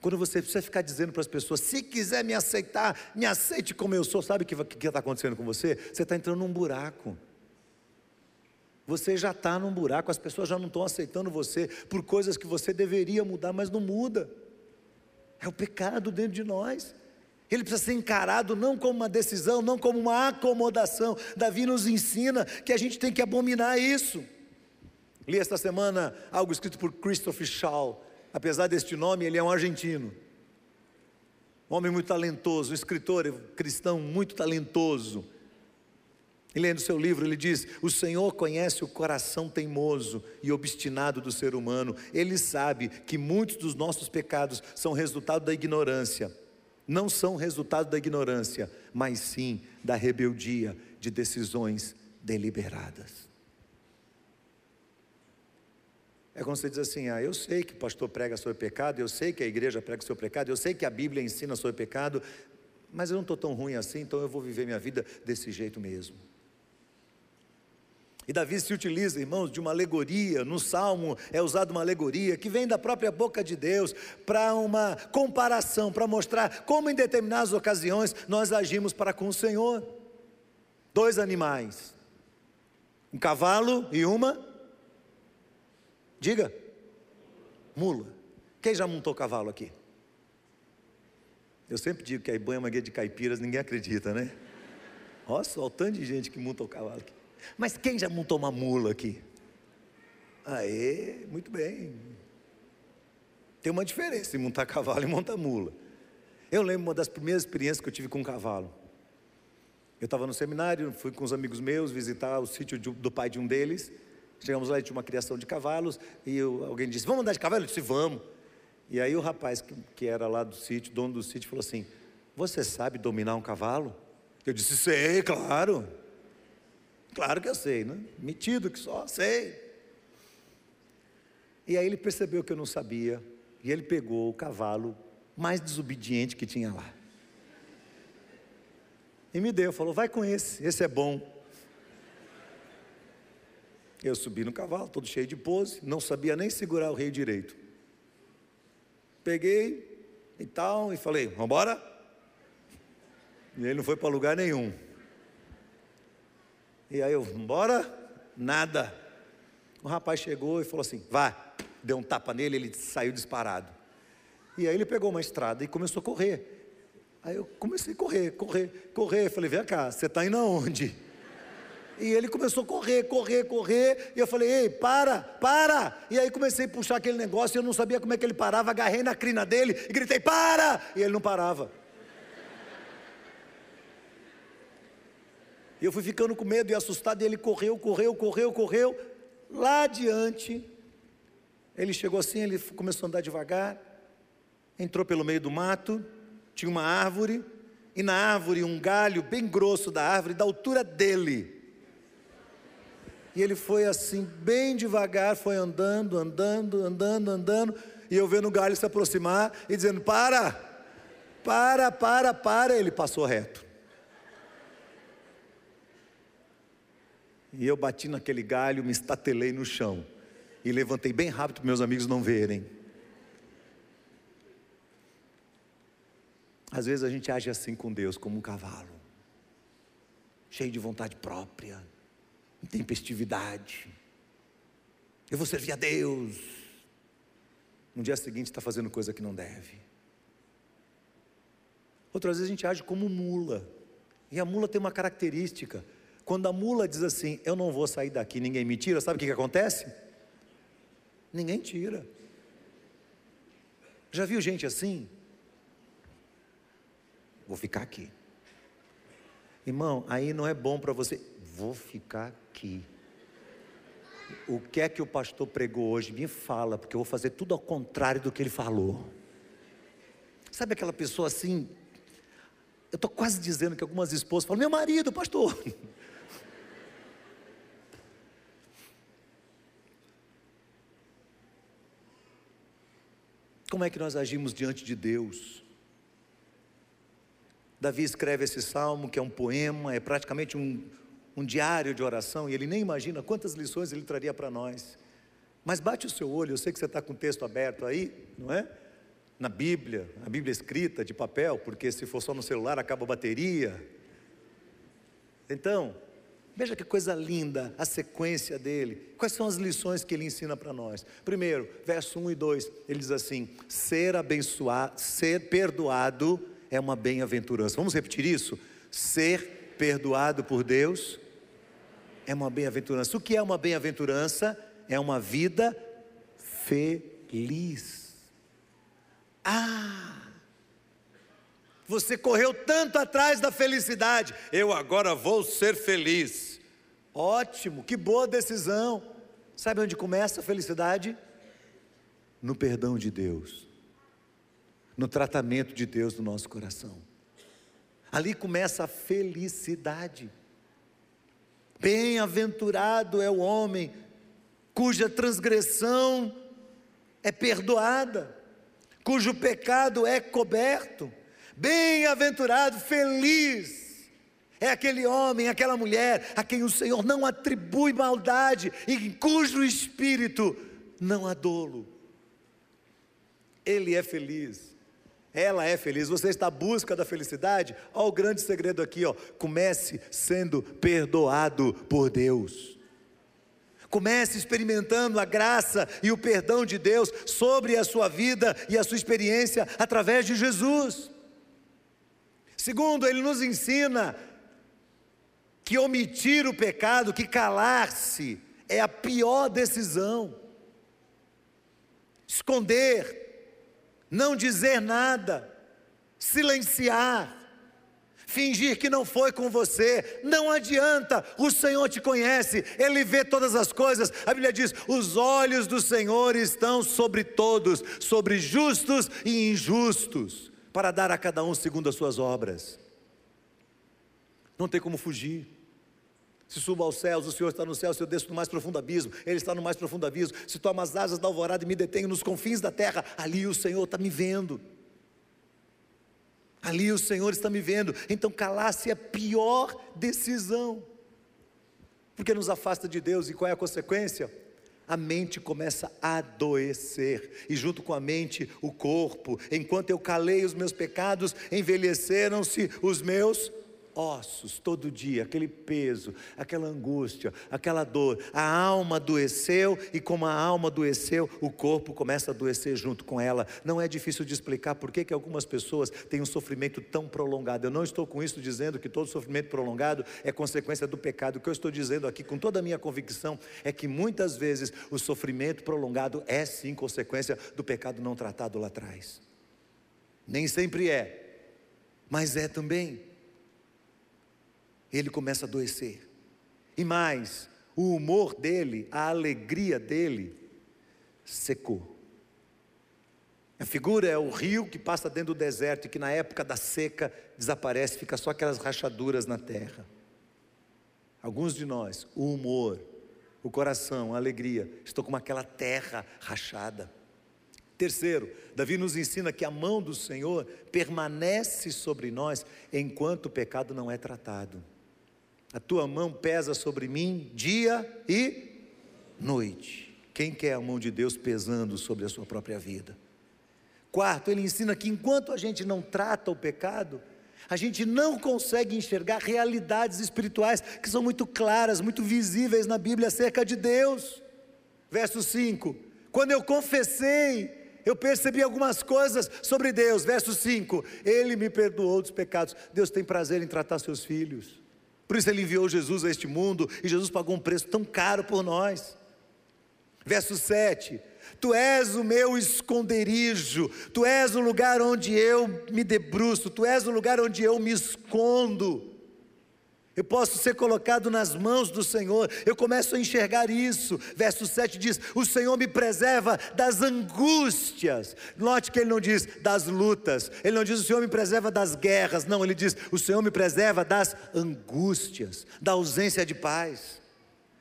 Quando você precisa ficar dizendo para as pessoas: se quiser me aceitar, me aceite como eu sou. Sabe o que está acontecendo com você? Você está entrando num buraco. Você já está num buraco, as pessoas já não estão aceitando você por coisas que você deveria mudar, mas não muda. É o pecado dentro de nós. Ele precisa ser encarado não como uma decisão, não como uma acomodação. Davi nos ensina que a gente tem que abominar isso. Li esta semana algo escrito por Christopher Shaw. Apesar deste nome, ele é um argentino. Um homem muito talentoso, um escritor cristão muito talentoso. E lendo seu livro, ele diz: O Senhor conhece o coração teimoso e obstinado do ser humano. Ele sabe que muitos dos nossos pecados são resultado da ignorância não são resultado da ignorância, mas sim da rebeldia de decisões deliberadas. É quando você diz assim: ah, eu sei que o pastor prega sobre pecado, eu sei que a igreja prega sobre pecado, eu sei que a Bíblia ensina sobre pecado, mas eu não estou tão ruim assim, então eu vou viver minha vida desse jeito mesmo. E Davi se utiliza, irmãos, de uma alegoria, no Salmo é usada uma alegoria que vem da própria boca de Deus para uma comparação, para mostrar como em determinadas ocasiões nós agimos para com o Senhor. Dois animais, um cavalo e uma, diga, mula. Quem já montou cavalo aqui? Eu sempre digo que a Ibanha é uma guia de caipiras, ninguém acredita, né? Olha só o tanto de gente que monta o cavalo aqui. Mas quem já montou uma mula aqui? Aê, muito bem. Tem uma diferença em montar cavalo e montar mula. Eu lembro uma das primeiras experiências que eu tive com um cavalo. Eu estava no seminário, fui com os amigos meus visitar o sítio do pai de um deles. Chegamos lá e tinha uma criação de cavalos. E eu, alguém disse: Vamos andar de cavalo? Eu disse: Vamos. E aí o rapaz que, que era lá do sítio, dono do sítio, falou assim: Você sabe dominar um cavalo? Eu disse: Sei, claro. Claro que eu sei, né? Metido que só, sei. E aí ele percebeu que eu não sabia, e ele pegou o cavalo mais desobediente que tinha lá. E me deu, falou: vai com esse, esse é bom. Eu subi no cavalo, todo cheio de pose, não sabia nem segurar o rei direito. Peguei e tal, e falei: vamos embora? E ele não foi para lugar nenhum. E aí eu, embora? Nada. O rapaz chegou e falou assim: vá. Deu um tapa nele, ele saiu disparado. E aí ele pegou uma estrada e começou a correr. Aí eu comecei a correr, correr, correr. Falei, vem cá, você está indo aonde? E ele começou a correr, correr, correr. E eu falei, ei, para, para. E aí comecei a puxar aquele negócio. E eu não sabia como é que ele parava. Agarrei na crina dele e gritei, para. E ele não parava. Eu fui ficando com medo e assustado. E ele correu, correu, correu, correu. Lá adiante, ele chegou assim. Ele começou a andar devagar. Entrou pelo meio do mato. Tinha uma árvore. E na árvore, um galho bem grosso da árvore, da altura dele. E ele foi assim, bem devagar, foi andando, andando, andando, andando. E eu vendo o galho se aproximar e dizendo: Para, para, para, para. Ele passou reto. E eu bati naquele galho, me estatelei no chão. E levantei bem rápido para meus amigos não verem. Às vezes a gente age assim com Deus, como um cavalo, cheio de vontade própria, intempestividade. Eu vou servir a Deus. No dia seguinte está fazendo coisa que não deve. Outras vezes a gente age como mula. E a mula tem uma característica. Quando a mula diz assim, eu não vou sair daqui, ninguém me tira, sabe o que, que acontece? Ninguém tira. Já viu gente assim? Vou ficar aqui. Irmão, aí não é bom para você. Vou ficar aqui. O que é que o pastor pregou hoje? Me fala, porque eu vou fazer tudo ao contrário do que ele falou. Sabe aquela pessoa assim? Eu estou quase dizendo que algumas esposas falam: Meu marido, pastor. Como é que nós agimos diante de Deus? Davi escreve esse salmo, que é um poema, é praticamente um, um diário de oração, e ele nem imagina quantas lições ele traria para nós. Mas bate o seu olho, eu sei que você está com o texto aberto aí, não é? Na Bíblia, a Bíblia escrita de papel, porque se for só no celular acaba a bateria. Então, veja que coisa linda a sequência dele. Quais são as lições que ele ensina para nós? Primeiro, verso 1 e 2, ele diz assim: ser abençoado, ser perdoado é uma bem-aventurança. Vamos repetir isso? Ser perdoado por Deus é uma bem-aventurança. O que é uma bem-aventurança? É uma vida feliz. Ah! Você correu tanto atrás da felicidade, eu agora vou ser feliz. Ótimo, que boa decisão. Sabe onde começa a felicidade? No perdão de Deus, no tratamento de Deus no nosso coração. Ali começa a felicidade. Bem-aventurado é o homem cuja transgressão é perdoada, cujo pecado é coberto. Bem-aventurado, feliz é aquele homem, aquela mulher a quem o Senhor não atribui maldade e em cujo espírito não há dolo. Ele é feliz ela é feliz. Você está à busca da felicidade? Olha o grande segredo aqui, ó. Comece sendo perdoado por Deus. Comece experimentando a graça e o perdão de Deus sobre a sua vida e a sua experiência através de Jesus. Segundo, ele nos ensina que omitir o pecado, que calar-se, é a pior decisão. Esconder, não dizer nada, silenciar, fingir que não foi com você, não adianta, o Senhor te conhece, Ele vê todas as coisas. A Bíblia diz: os olhos do Senhor estão sobre todos, sobre justos e injustos, para dar a cada um segundo as suas obras. Não tem como fugir. Se subo aos céus, o Senhor está no céu, se eu desço no mais profundo abismo, Ele está no mais profundo abismo. Se tomo as asas da alvorada e me detenho nos confins da terra, ali o Senhor está me vendo. Ali o Senhor está me vendo. Então calar-se é a pior decisão. Porque nos afasta de Deus e qual é a consequência? A mente começa a adoecer, e junto com a mente, o corpo. Enquanto eu calei os meus pecados, envelheceram-se os meus ossos todo dia, aquele peso, aquela angústia, aquela dor. A alma adoeceu e como a alma adoeceu, o corpo começa a adoecer junto com ela. Não é difícil de explicar por que, que algumas pessoas têm um sofrimento tão prolongado. Eu não estou com isso dizendo que todo sofrimento prolongado é consequência do pecado. O que eu estou dizendo aqui com toda a minha convicção é que muitas vezes o sofrimento prolongado é sim consequência do pecado não tratado lá atrás. Nem sempre é, mas é também ele começa a adoecer. E mais, o humor dele, a alegria dele, secou. A figura é o rio que passa dentro do deserto e que na época da seca desaparece, fica só aquelas rachaduras na terra. Alguns de nós, o humor, o coração, a alegria, estão como aquela terra rachada. Terceiro, Davi nos ensina que a mão do Senhor permanece sobre nós enquanto o pecado não é tratado. A tua mão pesa sobre mim dia e noite. Quem quer a mão de Deus pesando sobre a sua própria vida? Quarto, ele ensina que enquanto a gente não trata o pecado, a gente não consegue enxergar realidades espirituais que são muito claras, muito visíveis na Bíblia acerca de Deus. Verso 5: Quando eu confessei, eu percebi algumas coisas sobre Deus. Verso 5: Ele me perdoou dos pecados. Deus tem prazer em tratar seus filhos. Por isso ele enviou Jesus a este mundo e Jesus pagou um preço tão caro por nós. Verso 7: Tu és o meu esconderijo, tu és o lugar onde eu me debruço, tu és o lugar onde eu me escondo. Eu posso ser colocado nas mãos do Senhor, eu começo a enxergar isso. Verso 7 diz: O Senhor me preserva das angústias. Note que ele não diz das lutas, ele não diz o Senhor me preserva das guerras, não, ele diz: O Senhor me preserva das angústias, da ausência de paz.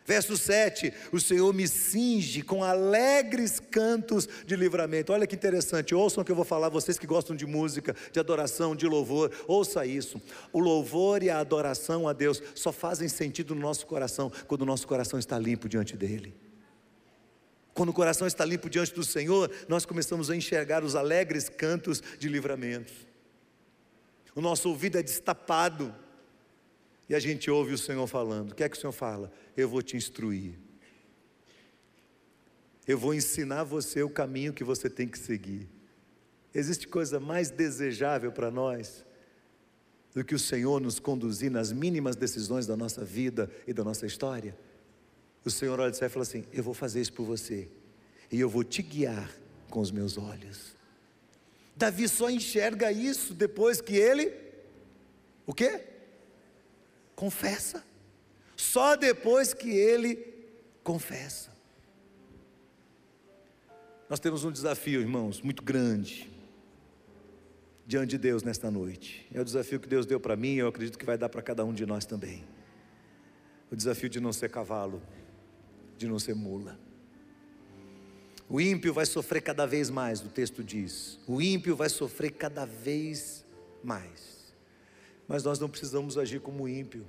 Verso 7: O Senhor me cinge com alegres cantos de livramento. Olha que interessante, ouçam o que eu vou falar, vocês que gostam de música, de adoração, de louvor, ouça isso. O louvor e a adoração a Deus só fazem sentido no nosso coração quando o nosso coração está limpo diante dEle. Quando o coração está limpo diante do Senhor, nós começamos a enxergar os alegres cantos de livramento. O nosso ouvido é destapado e a gente ouve o Senhor falando. O que é que o Senhor fala? Eu vou te instruir. Eu vou ensinar você o caminho que você tem que seguir. Existe coisa mais desejável para nós do que o Senhor nos conduzir nas mínimas decisões da nossa vida e da nossa história? O Senhor olha e fala assim: Eu vou fazer isso por você, e eu vou te guiar com os meus olhos. Davi só enxerga isso depois que ele, o quê? Confessa. Só depois que ele confessa. Nós temos um desafio, irmãos, muito grande diante de Deus nesta noite. É o desafio que Deus deu para mim, eu acredito que vai dar para cada um de nós também. O desafio de não ser cavalo, de não ser mula. O ímpio vai sofrer cada vez mais, o texto diz. O ímpio vai sofrer cada vez mais. Mas nós não precisamos agir como ímpio,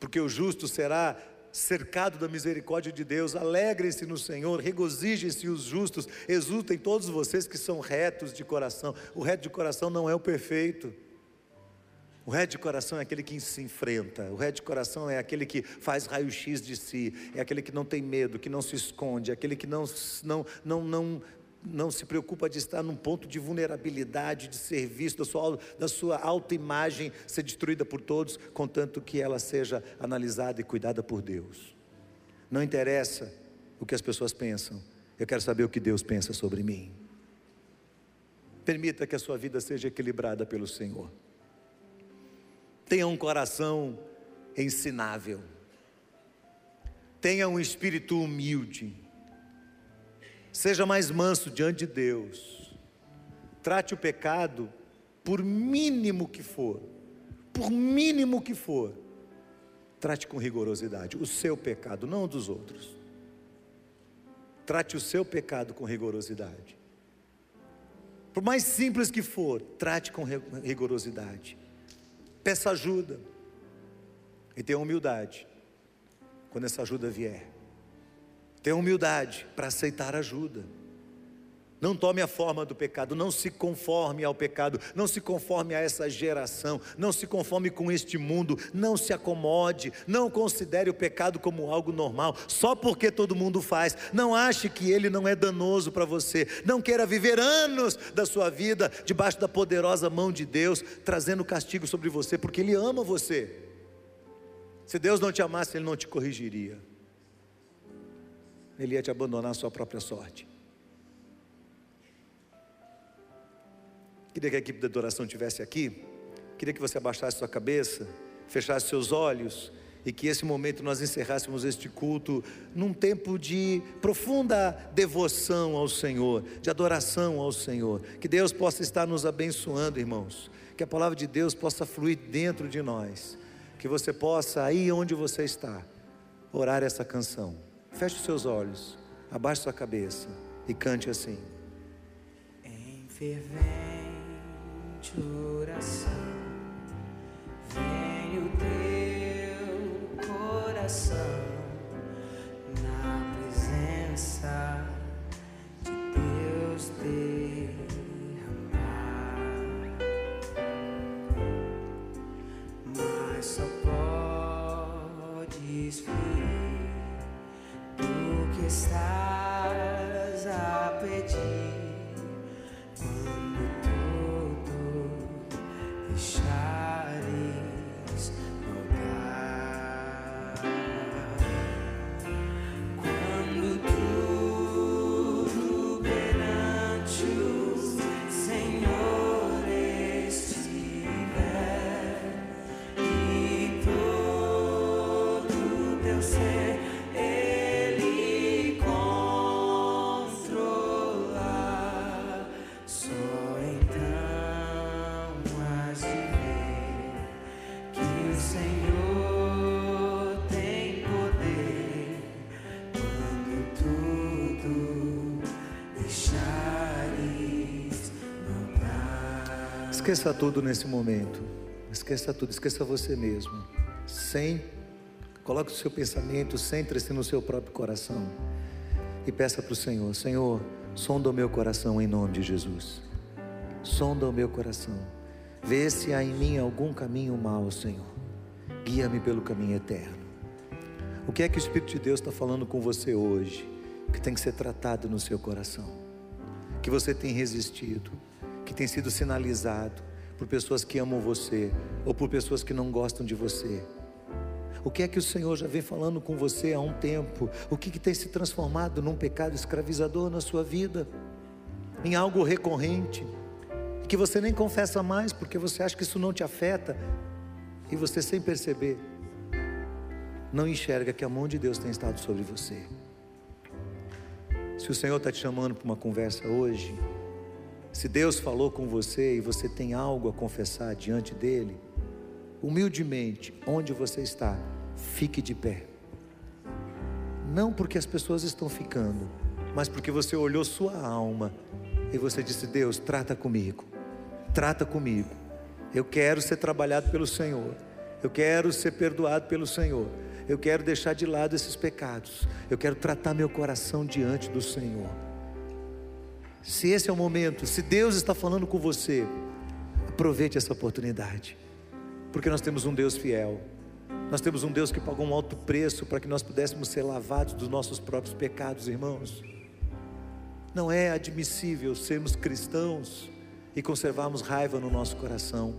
porque o justo será cercado da misericórdia de Deus. Alegrem-se no Senhor, regozijem-se os justos, exultem todos vocês que são retos de coração. O reto de coração não é o perfeito. O reto de coração é aquele que se enfrenta, o reto de coração é aquele que faz raio-x de si, é aquele que não tem medo, que não se esconde, é aquele que não, não, não, não, não se preocupa de estar num ponto de vulnerabilidade, de serviço, da sua, da sua autoimagem ser destruída por todos, contanto que ela seja analisada e cuidada por Deus. Não interessa o que as pessoas pensam, eu quero saber o que Deus pensa sobre mim. Permita que a sua vida seja equilibrada pelo Senhor. Tenha um coração ensinável. Tenha um espírito humilde Seja mais manso diante de Deus. Trate o pecado por mínimo que for, por mínimo que for. trate com rigorosidade o seu pecado, não o dos outros. Trate o seu pecado com rigorosidade. Por mais simples que for, trate com rigorosidade. Peça ajuda. E tenha humildade quando essa ajuda vier. Tenha humildade para aceitar ajuda. Não tome a forma do pecado, não se conforme ao pecado, não se conforme a essa geração, não se conforme com este mundo, não se acomode, não considere o pecado como algo normal, só porque todo mundo faz. Não ache que ele não é danoso para você, não queira viver anos da sua vida debaixo da poderosa mão de Deus, trazendo castigo sobre você, porque ele ama você. Se Deus não te amasse, ele não te corrigiria, ele ia te abandonar à sua própria sorte. Queria que a equipe da adoração estivesse aqui. Queria que você abaixasse sua cabeça, fechasse seus olhos e que esse momento nós encerrássemos este culto num tempo de profunda devoção ao Senhor, de adoração ao Senhor. Que Deus possa estar nos abençoando, irmãos. Que a palavra de Deus possa fluir dentro de nós. Que você possa, aí onde você está, orar essa canção. Feche os seus olhos, abaixe sua cabeça e cante assim.
Em fervente oração, vem o teu coração
Esqueça tudo nesse momento. Esqueça tudo, esqueça você mesmo. Sem coloque o seu pensamento, centre-se no seu próprio coração e peça para o Senhor: Senhor, sonda o meu coração em nome de Jesus. Sonda o meu coração. Vê se há em mim algum caminho mau, Senhor. Guia-me pelo caminho eterno. O que é que o Espírito de Deus está falando com você hoje? Que tem que ser tratado no seu coração. Que você tem resistido que tem sido sinalizado por pessoas que amam você ou por pessoas que não gostam de você. O que é que o Senhor já vem falando com você há um tempo? O que, que tem se transformado num pecado escravizador na sua vida? Em algo recorrente, que você nem confessa mais porque você acha que isso não te afeta e você, sem perceber, não enxerga que a mão de Deus tem estado sobre você. Se o Senhor está te chamando para uma conversa hoje, se Deus falou com você e você tem algo a confessar diante dele, humildemente, onde você está, fique de pé. Não porque as pessoas estão ficando, mas porque você olhou sua alma e você disse: Deus, trata comigo, trata comigo. Eu quero ser trabalhado pelo Senhor, eu quero ser perdoado pelo Senhor, eu quero deixar de lado esses pecados, eu quero tratar meu coração diante do Senhor. Se esse é o momento, se Deus está falando com você, aproveite essa oportunidade, porque nós temos um Deus fiel, nós temos um Deus que pagou um alto preço para que nós pudéssemos ser lavados dos nossos próprios pecados, irmãos. Não é admissível sermos cristãos e conservarmos raiva no nosso coração.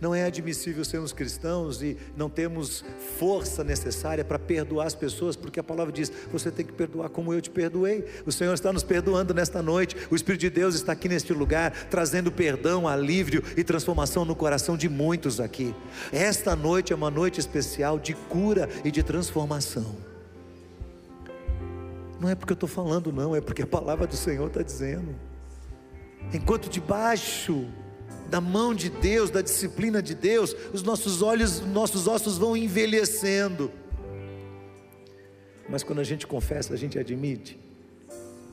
Não é admissível sermos cristãos e não temos força necessária para perdoar as pessoas, porque a palavra diz: você tem que perdoar como eu te perdoei. O Senhor está nos perdoando nesta noite. O Espírito de Deus está aqui neste lugar, trazendo perdão, alívio e transformação no coração de muitos aqui. Esta noite é uma noite especial de cura e de transformação. Não é porque eu estou falando, não, é porque a palavra do Senhor está dizendo. Enquanto debaixo da mão de Deus, da disciplina de Deus, os nossos olhos, nossos ossos vão envelhecendo. Mas quando a gente confessa, a gente admite,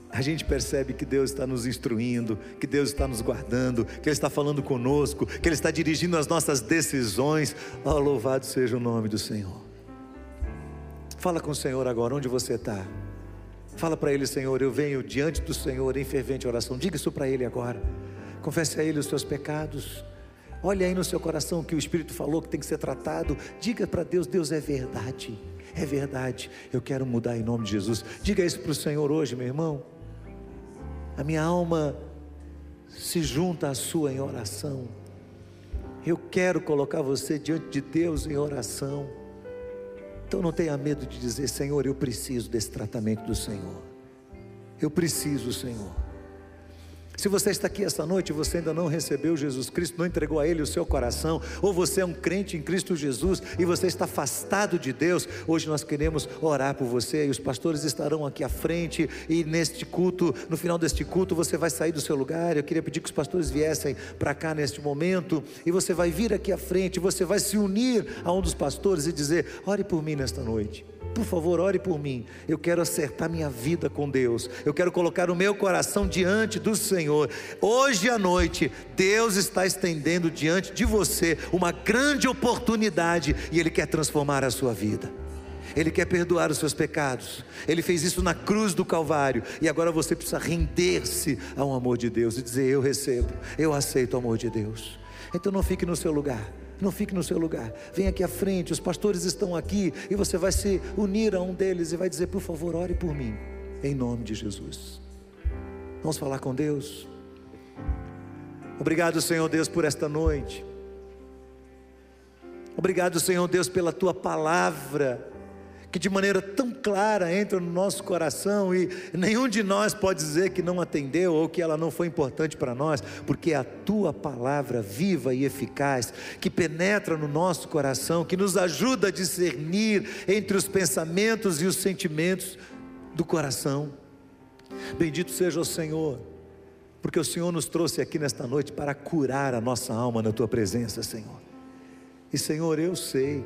a gente percebe que Deus está nos instruindo, que Deus está nos guardando, que Ele está falando conosco, que Ele está dirigindo as nossas decisões. Oh, louvado seja o nome do Senhor. Fala com o Senhor agora, onde você está. Fala para Ele, Senhor, eu venho diante do Senhor em fervente oração. Diga isso para Ele agora. Confesse a Ele os seus pecados. Olha aí no seu coração que o Espírito falou que tem que ser tratado. Diga para Deus: Deus é verdade. É verdade. Eu quero mudar em nome de Jesus. Diga isso para o Senhor hoje, meu irmão. A minha alma se junta à sua em oração. Eu quero colocar você diante de Deus em oração. Então não tenha medo de dizer, Senhor, eu preciso desse tratamento do Senhor. Eu preciso, Senhor. Se você está aqui esta noite e você ainda não recebeu Jesus Cristo, não entregou a Ele o seu coração, ou você é um crente em Cristo Jesus e você está afastado de Deus, hoje nós queremos orar por você e os pastores estarão aqui à frente. E neste culto, no final deste culto, você vai sair do seu lugar. Eu queria pedir que os pastores viessem para cá neste momento e você vai vir aqui à frente, você vai se unir a um dos pastores e dizer: Ore por mim nesta noite. Por favor, ore por mim. Eu quero acertar minha vida com Deus. Eu quero colocar o meu coração diante do Senhor. Hoje à noite, Deus está estendendo diante de você uma grande oportunidade e Ele quer transformar a sua vida. Ele quer perdoar os seus pecados. Ele fez isso na cruz do Calvário. E agora você precisa render-se ao amor de Deus e dizer: Eu recebo, eu aceito o amor de Deus. Então não fique no seu lugar. Não fique no seu lugar. Vem aqui à frente, os pastores estão aqui e você vai se unir a um deles e vai dizer: Por favor, ore por mim, em nome de Jesus. Vamos falar com Deus. Obrigado, Senhor Deus, por esta noite. Obrigado, Senhor Deus, pela tua palavra que de maneira tão clara entra no nosso coração e nenhum de nós pode dizer que não atendeu ou que ela não foi importante para nós, porque é a tua palavra viva e eficaz que penetra no nosso coração, que nos ajuda a discernir entre os pensamentos e os sentimentos do coração. Bendito seja o Senhor, porque o Senhor nos trouxe aqui nesta noite para curar a nossa alma na tua presença, Senhor. E Senhor, eu sei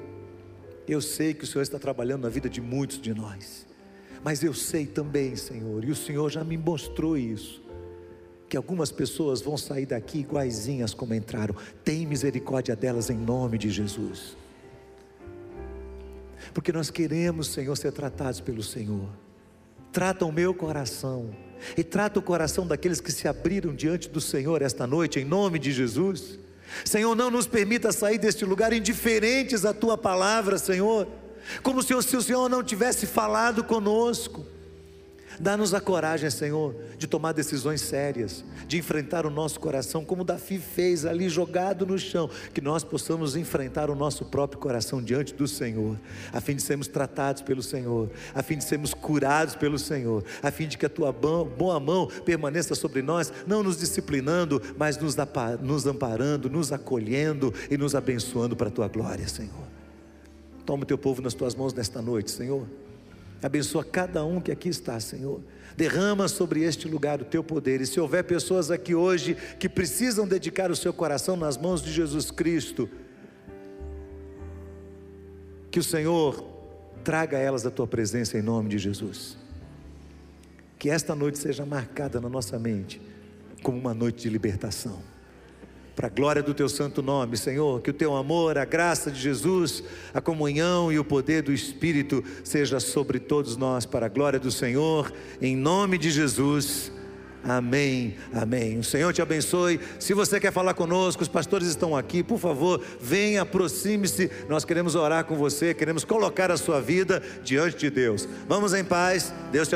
eu sei que o Senhor está trabalhando na vida de muitos de nós, mas eu sei também, Senhor, e o Senhor já me mostrou isso, que algumas pessoas vão sair daqui iguaizinhas como entraram. Tem misericórdia delas em nome de Jesus. Porque nós queremos, Senhor, ser tratados pelo Senhor. Trata o meu coração e trata o coração daqueles que se abriram diante do Senhor esta noite, em nome de Jesus. Senhor, não nos permita sair deste lugar indiferentes à tua palavra, Senhor, como se o Senhor não tivesse falado conosco. Dá-nos a coragem, Senhor, de tomar decisões sérias, de enfrentar o nosso coração, como Davi fez ali jogado no chão, que nós possamos enfrentar o nosso próprio coração diante do Senhor, a fim de sermos tratados pelo Senhor, a fim de sermos curados pelo Senhor, a fim de que a tua boa mão permaneça sobre nós, não nos disciplinando, mas nos amparando, nos acolhendo e nos abençoando para a tua glória, Senhor. Toma o teu povo nas tuas mãos nesta noite, Senhor. Abençoa cada um que aqui está, Senhor. Derrama sobre este lugar o teu poder. E se houver pessoas aqui hoje que precisam dedicar o seu coração nas mãos de Jesus Cristo, que o Senhor traga elas a tua presença em nome de Jesus. Que esta noite seja marcada na nossa mente como uma noite de libertação para a glória do teu santo nome, Senhor, que o teu amor, a graça de Jesus, a comunhão e o poder do Espírito seja sobre todos nós, para a glória do Senhor, em nome de Jesus. Amém, amém. O Senhor te abençoe. Se você quer falar conosco, os pastores estão aqui, por favor, venha, aproxime-se. Nós queremos orar com você, queremos colocar a sua vida diante de Deus. Vamos em paz. Deus te